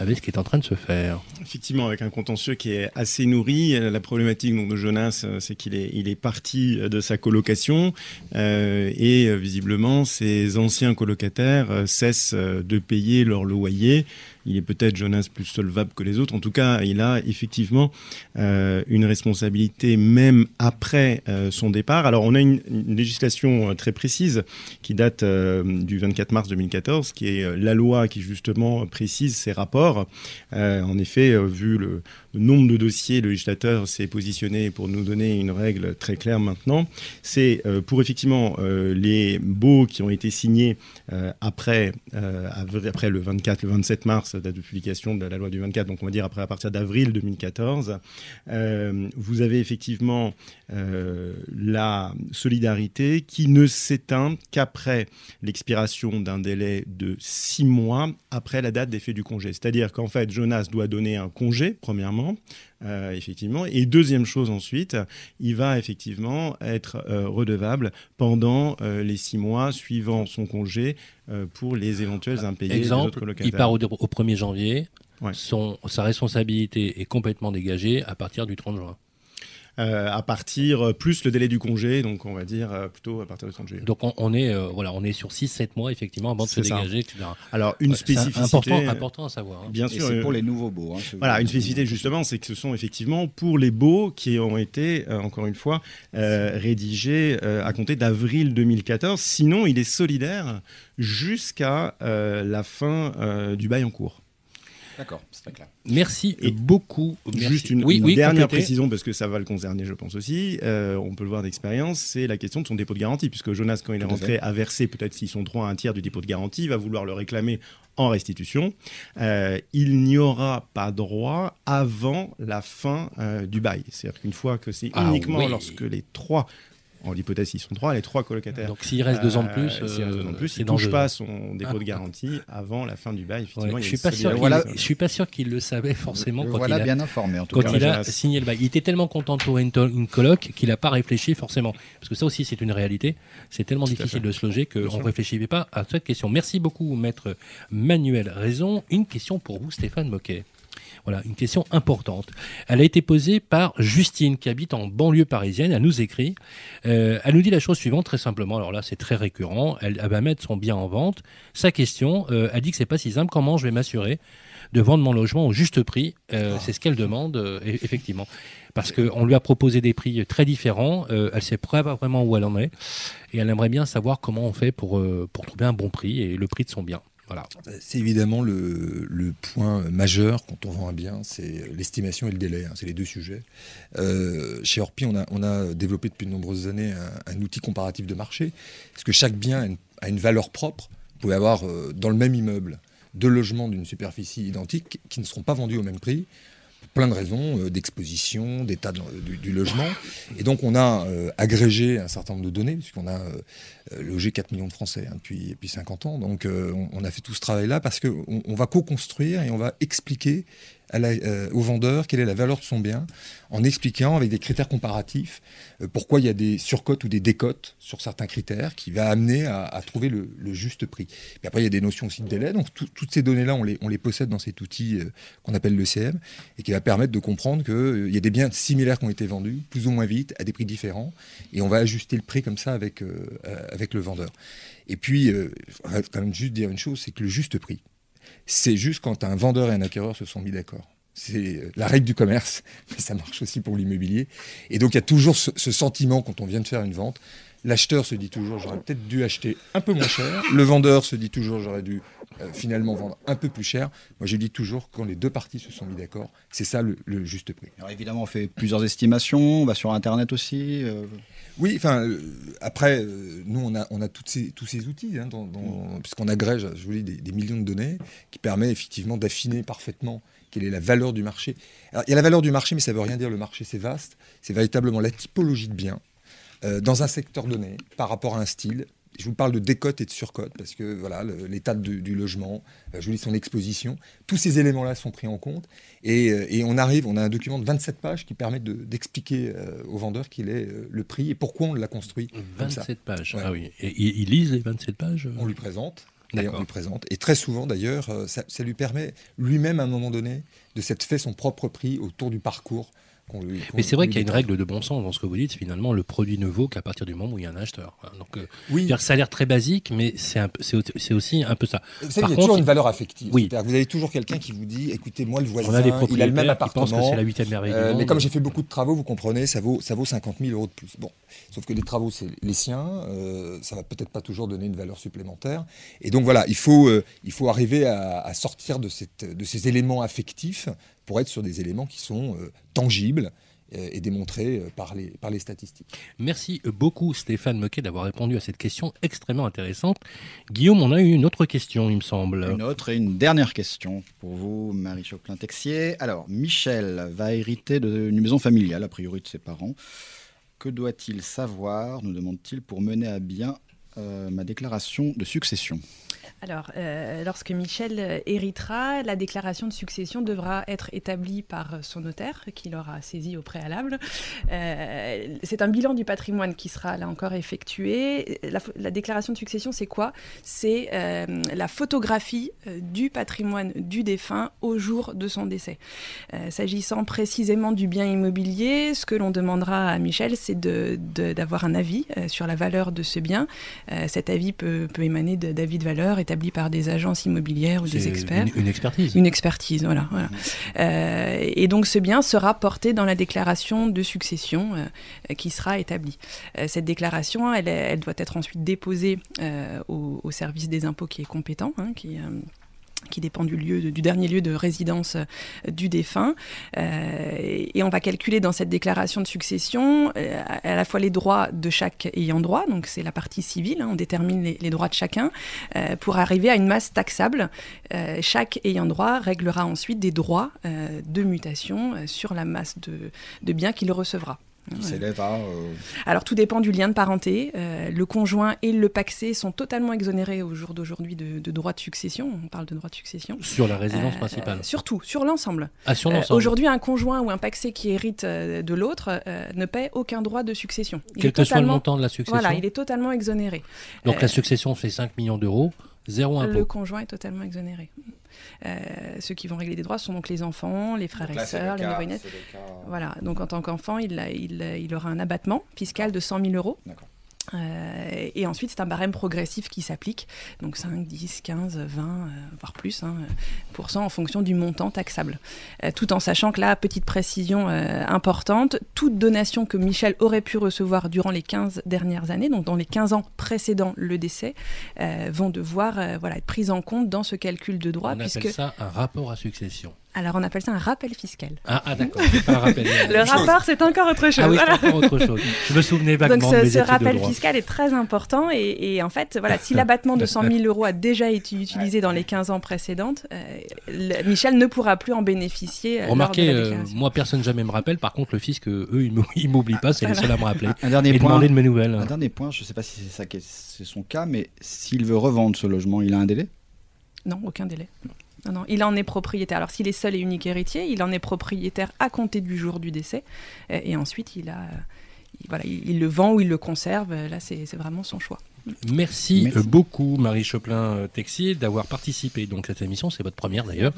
avec ce qui est en train de se faire. Effectivement, avec un contentieux qui est assez nourri. Euh, la problématique donc, de Jonas, c'est qu'il est, il est parti de sa colocation euh, et visiblement, ses anciens colocataires cessent de payer leur loyer il est peut-être Jonas plus solvable que les autres. En tout cas, il a effectivement euh, une responsabilité même après euh, son départ. Alors, on a une, législation euh, très précise qui date du 24 mars 2014, qui est la loi qui justement précise ces rapports. en effet, vu le, nombre de dossiers, le législateur s'est positionné pour nous donner une règle très claire maintenant. C'est pour effectivement les baux qui ont été signés après, après le 24, le 27 mars date de publication de la loi du 24, donc on va dire après à partir d'avril 2014, euh, vous avez effectivement euh, la solidarité qui ne s'éteint qu'après l'expiration d'un délai de six mois après la date d'effet du congé. C'est-à-dire qu'en fait, Jonas doit donner un congé, premièrement, euh, effectivement. Et deuxième chose ensuite, il va effectivement être redevable pendant les six mois suivant son congé pour les éventuels impayés Exemple, Il part au, 1er janvier. Son, sa responsabilité est complètement dégagée à partir du 30 juin. Euh, à partir euh, plus le délai du congé, donc on va dire euh, plutôt à partir du 30 juillet. Donc on, est voilà, on est sur 6-7 mois effectivement avant de se dégager, etc. Alors une spécificité important, important à savoir. Hein. Bien sûr, c'est pour les nouveaux baux. Hein, voilà, une spécificité justement, c'est que ce sont effectivement pour les baux qui ont été encore une fois rédigés à compter d'avril 2014. Sinon, il est solidaire jusqu'à la fin du bail en cours. D'accord, c'est très clair. Merci et beaucoup. Juste une, dernière précision, parce que ça va le concerner, je pense aussi. Euh, on peut le voir d'expérience, c'est la question de son dépôt de garantie, puisque Jonas, quand il est rentré, a versé peut-être s'ils sont droit à un tiers du dépôt de garantie, il va vouloir le réclamer en restitution. Euh, il n'y aura pas droit avant la fin euh, du bail. C'est-à-dire qu'une fois que c'est ah uniquement lorsque les trois en l'hypothèse, ils sont trois, les trois colocataires. Donc s'il reste deux ans de plus, euh, deux ans de plus il ne touche pas son dépôt de garantie avant la fin du bail. Effectivement, je. Voilà. Je suis pas sûr qu'il le savait forcément quand voilà il a, bien informé. En tout quand cas, il a signé le bail, il était tellement content de trouver une, coloc qu'il n'a pas réfléchi forcément. Parce que ça aussi, c'est une réalité. C'est tellement difficile de se loger qu'on ne réfléchit pas à cette question. Merci beaucoup, maître Manuel Raison. Une question pour vous, Stéphane Moquet. Voilà, une question importante. Elle a été posée par Justine, qui habite en banlieue parisienne. Elle nous écrit. Euh, elle nous dit la chose suivante, très simplement. Alors là, c'est très récurrent. Elle, va mettre son bien en vente. Sa question, euh, elle dit que c'est pas si simple. Comment je vais m'assurer de vendre mon logement au juste prix? Euh, C'est ce qu'elle demande, effectivement. Parce qu'on lui a proposé des prix très différents. elle ne sait pas vraiment où elle en est. Et elle aimerait bien savoir comment on fait pour trouver un bon prix et le prix de son bien. C'est évidemment le, point majeur quand on vend un bien, c'est l'estimation et le délai. Hein, c'est les deux sujets. Euh, chez Orpi, on a, développé depuis de nombreuses années un, outil comparatif de marché, parce que chaque bien a une, valeur propre. Vous pouvez avoir euh, dans le même immeuble deux logements d'une superficie identique qui ne seront pas vendus au même prix plein de raisons, euh, d'exposition, d'état du, logement. Et donc on a euh, agrégé un certain nombre de données, puisqu'on a euh, logé 4 millions de Français hein, depuis, depuis 50 ans. Donc on, a fait tout ce travail-là parce qu'on on va co-construire et on va expliquer euh, au vendeur quelle est la valeur de son bien, en expliquant avec des critères comparatifs euh, pourquoi il y a des surcotes ou des décotes sur certains critères qui va amener à, trouver le, juste prix. Et après, il y a des notions aussi de délai. Donc toutes ces données-là, on les, possède dans cet outil euh, qu'on appelle le CM et qui va permettre de comprendre qu'il y a des biens similaires qui ont été vendus, plus ou moins vite, à des prix différents. Et on va ajuster le prix comme ça avec, avec le vendeur. Et puis, on va quand même juste dire une chose, c'est que le juste prix, c'est juste quand un vendeur et un acquéreur se sont mis d'accord. C'est la règle du commerce, mais ça marche aussi pour l'immobilier. Et donc il y a toujours ce, sentiment quand on vient de faire une vente. L'acheteur se dit toujours j'aurais peut-être dû acheter un peu moins cher. Le vendeur se dit toujours j'aurais dû euh, finalement vendre un peu plus cher. Moi je dis toujours quand les deux parties se sont mis d'accord, c'est ça le, juste prix. Alors évidemment on fait plusieurs estimations, on va sur internet aussi. Euh. Oui, enfin, euh, après, nous, on a, on a toutes ces, tous ces outils, hein, puisqu'on agrège, je vous dis, des, millions de données, qui permet effectivement d'affiner parfaitement quelle est la valeur du marché. Alors, il y a la valeur du marché, mais ça ne veut rien dire, le marché, c'est vaste. C'est véritablement la typologie de biens euh, dans un secteur donné, par rapport à un style, je vous parle de décote et de surcote parce que voilà, l'état du logement, je vous dis son exposition, tous ces éléments-là sont pris en compte et, on arrive, on a un document de 27 pages qui permet d'expliquer au vendeur qu'il est le prix et pourquoi on l'a construit. 27 pages, ah oui. Et il, lise les 27 pages On lui présente. Et on lui présente. Et très souvent, d'ailleurs, ça, ça, lui permet lui-même, à un moment donné, de s'être fait son propre prix autour du parcours mais c'est vrai qu'il y a une règle de bon sens dans ce que vous dites. Finalement, le produit ne vaut qu'à partir du moment où il y a un acheteur. Donc, euh, oui. ça a l'air très basique, mais c'est aussi un peu ça. Vous savez, il y a toujours une valeur affective. Oui. Vous avez toujours quelqu'un qui vous dit écoutez, moi, le voisin, il a le même appartement. Qui que c'est la huitième merveille euh, Mais comme j'ai fait beaucoup de travaux, vous comprenez, ça vaut, ça vaut 50 000 euros de plus. Bon. Sauf que les travaux, c'est les siens. Euh, ça va peut-être pas toujours donner une valeur supplémentaire. Et donc, voilà, il faut, euh, il faut arriver à, à sortir de, cette, de ces éléments affectifs pour être sur des éléments qui sont tangibles euh, et démontré euh, par les, par les statistiques. Merci beaucoup Stéphane Moquet d'avoir répondu à cette question extrêmement intéressante. Guillaume, on a eu une autre question, il me semble. Une autre et une dernière question pour vous, Marie Chopin-Texier. Alors, Michel va hériter d'une maison familiale, a priori de ses parents. Que doit-il savoir, nous demande-t-il, pour mener à bien euh, ma déclaration de succession? Alors, euh, lorsque Michel héritera, la déclaration de succession devra être établie par son notaire, qui l'aura saisi au préalable. Euh, c'est un bilan du patrimoine qui sera là encore effectué. La, déclaration de succession, c'est quoi? C'est euh, la photographie du patrimoine du défunt au jour de son décès. S'agissant précisément du bien immobilier, ce que l'on demandera à Michel, c'est d'avoir un avis sur la valeur de ce bien. cet avis peut, peut émaner d'avis de valeur établi par des agences immobilières ou des experts. Une, expertise. Une expertise, voilà. Euh, et donc ce bien sera porté dans la déclaration de succession euh, qui sera établie. Euh, cette déclaration, elle, elle, doit être ensuite déposée au, au, service des impôts qui est compétent, hein, qui qui dépend du lieu, du dernier lieu de résidence euh, du défunt. Euh, et on va calculer dans cette déclaration de succession euh, à la fois les droits de chaque ayant droit, donc c'est la partie civile, hein, on détermine les, droits de chacun, pour arriver à une masse taxable. chaque ayant droit réglera ensuite des droits de mutation sur la masse de biens qu'il recevra. Euh, Alors tout dépend du lien de parenté. Euh, le conjoint et le paxé sont totalement exonérés au jour d'aujourd'hui de, de droits de succession. On parle de droits de succession. Sur la résidence euh, principale Surtout, sur l'ensemble. Ah, sur l'ensemble. Aujourd'hui, un conjoint ou un paxé qui hérite de l'autre ne paie aucun droit de succession. Quel que soit le montant de la succession Voilà, il est totalement exonéré. Donc la succession fait 5 millions d'euros, zéro impôt. Le conjoint est totalement exonéré. Euh, ceux qui vont régler des droits sont donc les enfants, les frères et sœurs, les neveux Voilà, donc en tant qu'enfant, il, il, il, aura un abattement fiscal de 100 000 euros. Euh, et ensuite, c'est un barème progressif qui s'applique, donc 5, 10, 15, 20, voire plus, hein, pour cent en fonction du montant taxable. Euh, tout en sachant que là, petite précision euh, importante, toute donation que Michel aurait pu recevoir durant les 15 dernières années, donc dans les 15 ans précédant le décès, vont devoir voilà, être prises en compte dans ce calcul de droit. On appelle ça un rapport à succession. Alors on appelle ça un rappel fiscal. Ah, ah d'accord, pas un rappel. le rapport, c'est encore autre chose. Ah oui, c'est encore autre chose. Je me souvenais vaguement Donc ce, ce rappel fiscal est très important et, en fait, voilà, si l'abattement de 100 000 euros a déjà été utilisé dans les 15 ans précédentes, euh, Michel ne pourra plus en bénéficier. Euh, Remarquez, euh, moi personne jamais me rappelle. Par contre, le fisc, eux, ils m'oublient pas, c'est les seuls à me rappeler. Un dernier et point. Demander de mes nouvelles. Un dernier point, je ne sais pas si c'est son cas, mais s'il veut revendre ce logement, il a un délai? Non, aucun délai. Non, il en est propriétaire. Alors s'il est seul et unique héritier, il en est propriétaire à compter du jour du décès. Et, ensuite, il, a, voilà, il, le vend ou il le conserve. Là, c'est vraiment son choix. Merci, beaucoup Marie Choplin-Texier d'avoir participé donc à cette émission. C'est votre première d'ailleurs.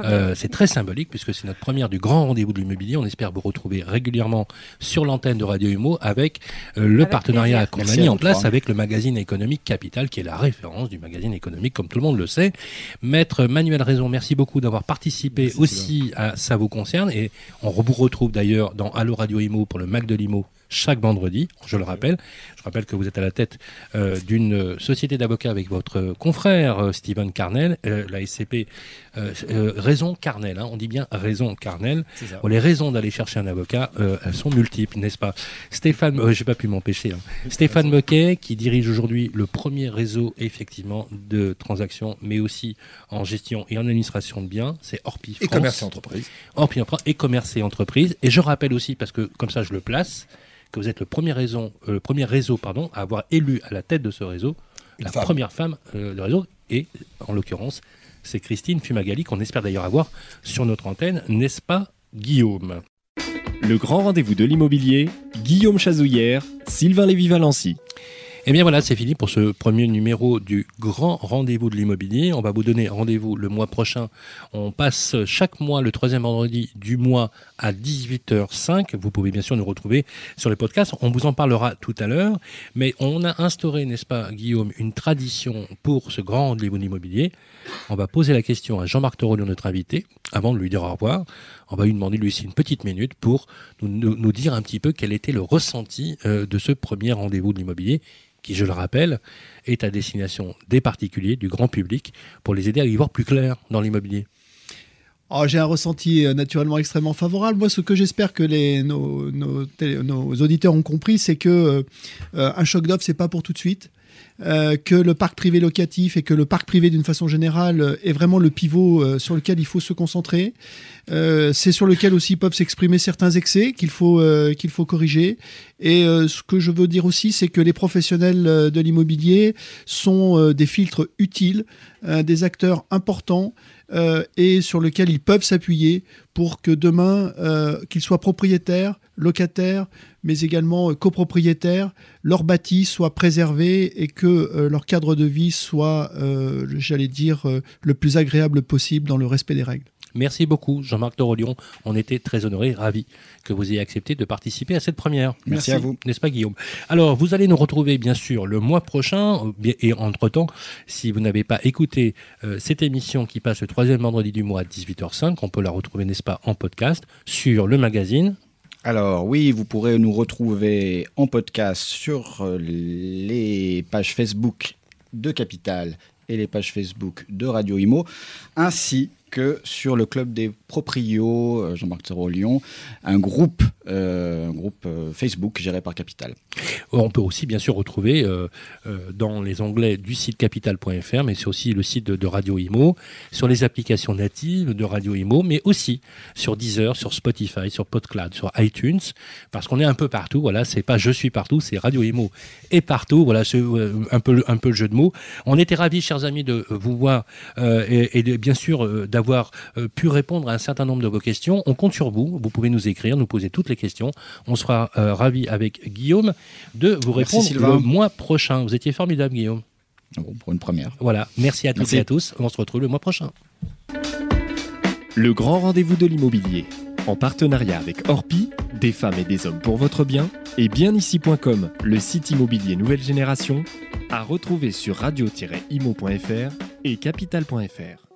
Euh, c'est très symbolique puisque c'est notre première du grand rendez-vous de l'immobilier. On espère vous retrouver régulièrement sur l'antenne de Radio Humo avec euh, le partenariat qu'on a mis en place avec le magazine économique Capital qui est la référence du magazine économique comme tout le monde le sait. Maître Manuel Raison, merci beaucoup d'avoir participé aussi à Ça vous concerne et on vous retrouve d'ailleurs dans Allo Radio Imo pour le Mac de l'Imo chaque vendredi, je le rappelle. Je rappelle que vous êtes à la tête euh, d'une société d'avocats avec votre confrère euh, Steven Carnel, euh, la SCP Raison Carnel, hein, on dit bien Raison Carnel. les raisons d'aller chercher un avocat, elles sont multiples, n'est-ce pas? Stéphane, j'ai pas pu m'empêcher. Hein. Stéphane Moquet, qui dirige aujourd'hui le premier réseau effectivement de transactions, mais aussi en gestion et en administration de biens, c'est Orpi France. Et commerce et entreprise. Orpi et commerce et entreprise. Et je rappelle aussi, parce que comme ça je le place, que vous êtes le premier réseau, euh, le premier réseau pardon, à avoir élu à la tête de ce réseau la femme. première femme euh, du réseau. Et en l'occurrence, c'est Christine Fumagali qu'on espère d'ailleurs avoir sur notre antenne, n'est-ce pas Guillaume? Le grand rendez-vous de l'immobilier, Guillaume Chazouillère, Sylvain Lévy-Valency. Eh bien voilà, c'est fini pour ce premier numéro du grand rendez-vous de l'immobilier. On va vous donner rendez-vous le mois prochain. On passe chaque mois le troisième vendredi du mois à 18h05. Vous pouvez bien sûr nous retrouver sur les podcasts. On vous en parlera tout à l'heure. Mais on a instauré, n'est-ce pas, Guillaume, une tradition pour ce grand rendez-vous de l'immobilier. On va poser la question à Jean-Marc Torolio, notre invité, avant de lui dire au revoir. On va lui demander lui aussi une petite minute pour nous, dire un petit peu quel était le ressenti euh, de ce premier rendez-vous de l'immobilier qui, je le rappelle, est à destination des particuliers, du grand public, pour les aider à y voir plus clair dans l'immobilier. Oh, J'ai un ressenti euh, naturellement extrêmement favorable. Moi, ce que j'espère que nos auditeurs ont compris, c'est que euh, euh, un choc d'offre, c'est pas pour tout de suite. Euh, que le parc privé locatif et que le parc privé d'une façon générale euh, est vraiment le pivot euh, sur lequel il faut se concentrer. C'est sur lequel aussi peuvent s'exprimer certains excès qu'il faut, qu'il faut corriger. Et ce que je veux dire aussi, c'est que les professionnels de l'immobilier sont des filtres utiles, euh, des acteurs importants euh, et sur lesquels ils peuvent s'appuyer pour que demain, euh, qu'ils soient propriétaires, locataires, mais également copropriétaires, leur bâti soit préservé et que leur cadre de vie soit, j'allais dire, le plus agréable possible dans le respect des règles. Merci beaucoup, Jean-Marc Torolion. On était très honorés, ravis que vous ayez accepté de participer à cette première. Merci à vous. N'est-ce pas, Guillaume? Alors, vous allez nous retrouver, bien sûr, le mois prochain. euh, Et entre-temps, si vous n'avez pas écouté euh, cette émission qui passe le troisième vendredi du mois à 18h05, on peut la retrouver, n'est-ce pas, en podcast sur le magazine. Alors oui, vous pourrez nous retrouver en podcast sur euh, les pages Facebook de Capital et les pages Facebook de Radio Imo, ainsi que sur le club des proprios, euh, Jean-Marc Thoreau Lyon, un groupe, euh, groupe euh, Facebook géré par Capital. On peut aussi bien sûr retrouver euh, dans les onglets du site capital.fr, mais c'est aussi le site de, Radio Imo, sur les applications natives de Radio Imo, mais aussi sur Deezer, sur Spotify, sur PodCloud, sur iTunes, parce qu'on est un peu partout. Voilà, c'est pas je suis partout, c'est Radio Imo est partout. Voilà, c'est un peu le- jeu de mots. On était ravis, chers amis, de vous voir et, et bien sûr d'avoir pu répondre à un certain nombre de vos questions. On compte sur vous. Vous pouvez nous écrire, nous poser toutes les questions. On sera euh, ravis avec Guillaume de vous répondre le mois prochain. Vous étiez formidable, Guillaume. Bon, pour une première. Voilà. Merci à toutes Merci. et à tous. On se retrouve le mois prochain. Le grand rendez-vous de l'immobilier, en partenariat avec Orpi, des femmes et des hommes pour votre bien, et bienici.com, le site immobilier nouvelle génération, à retrouver sur radio-imo.fr et capital.fr.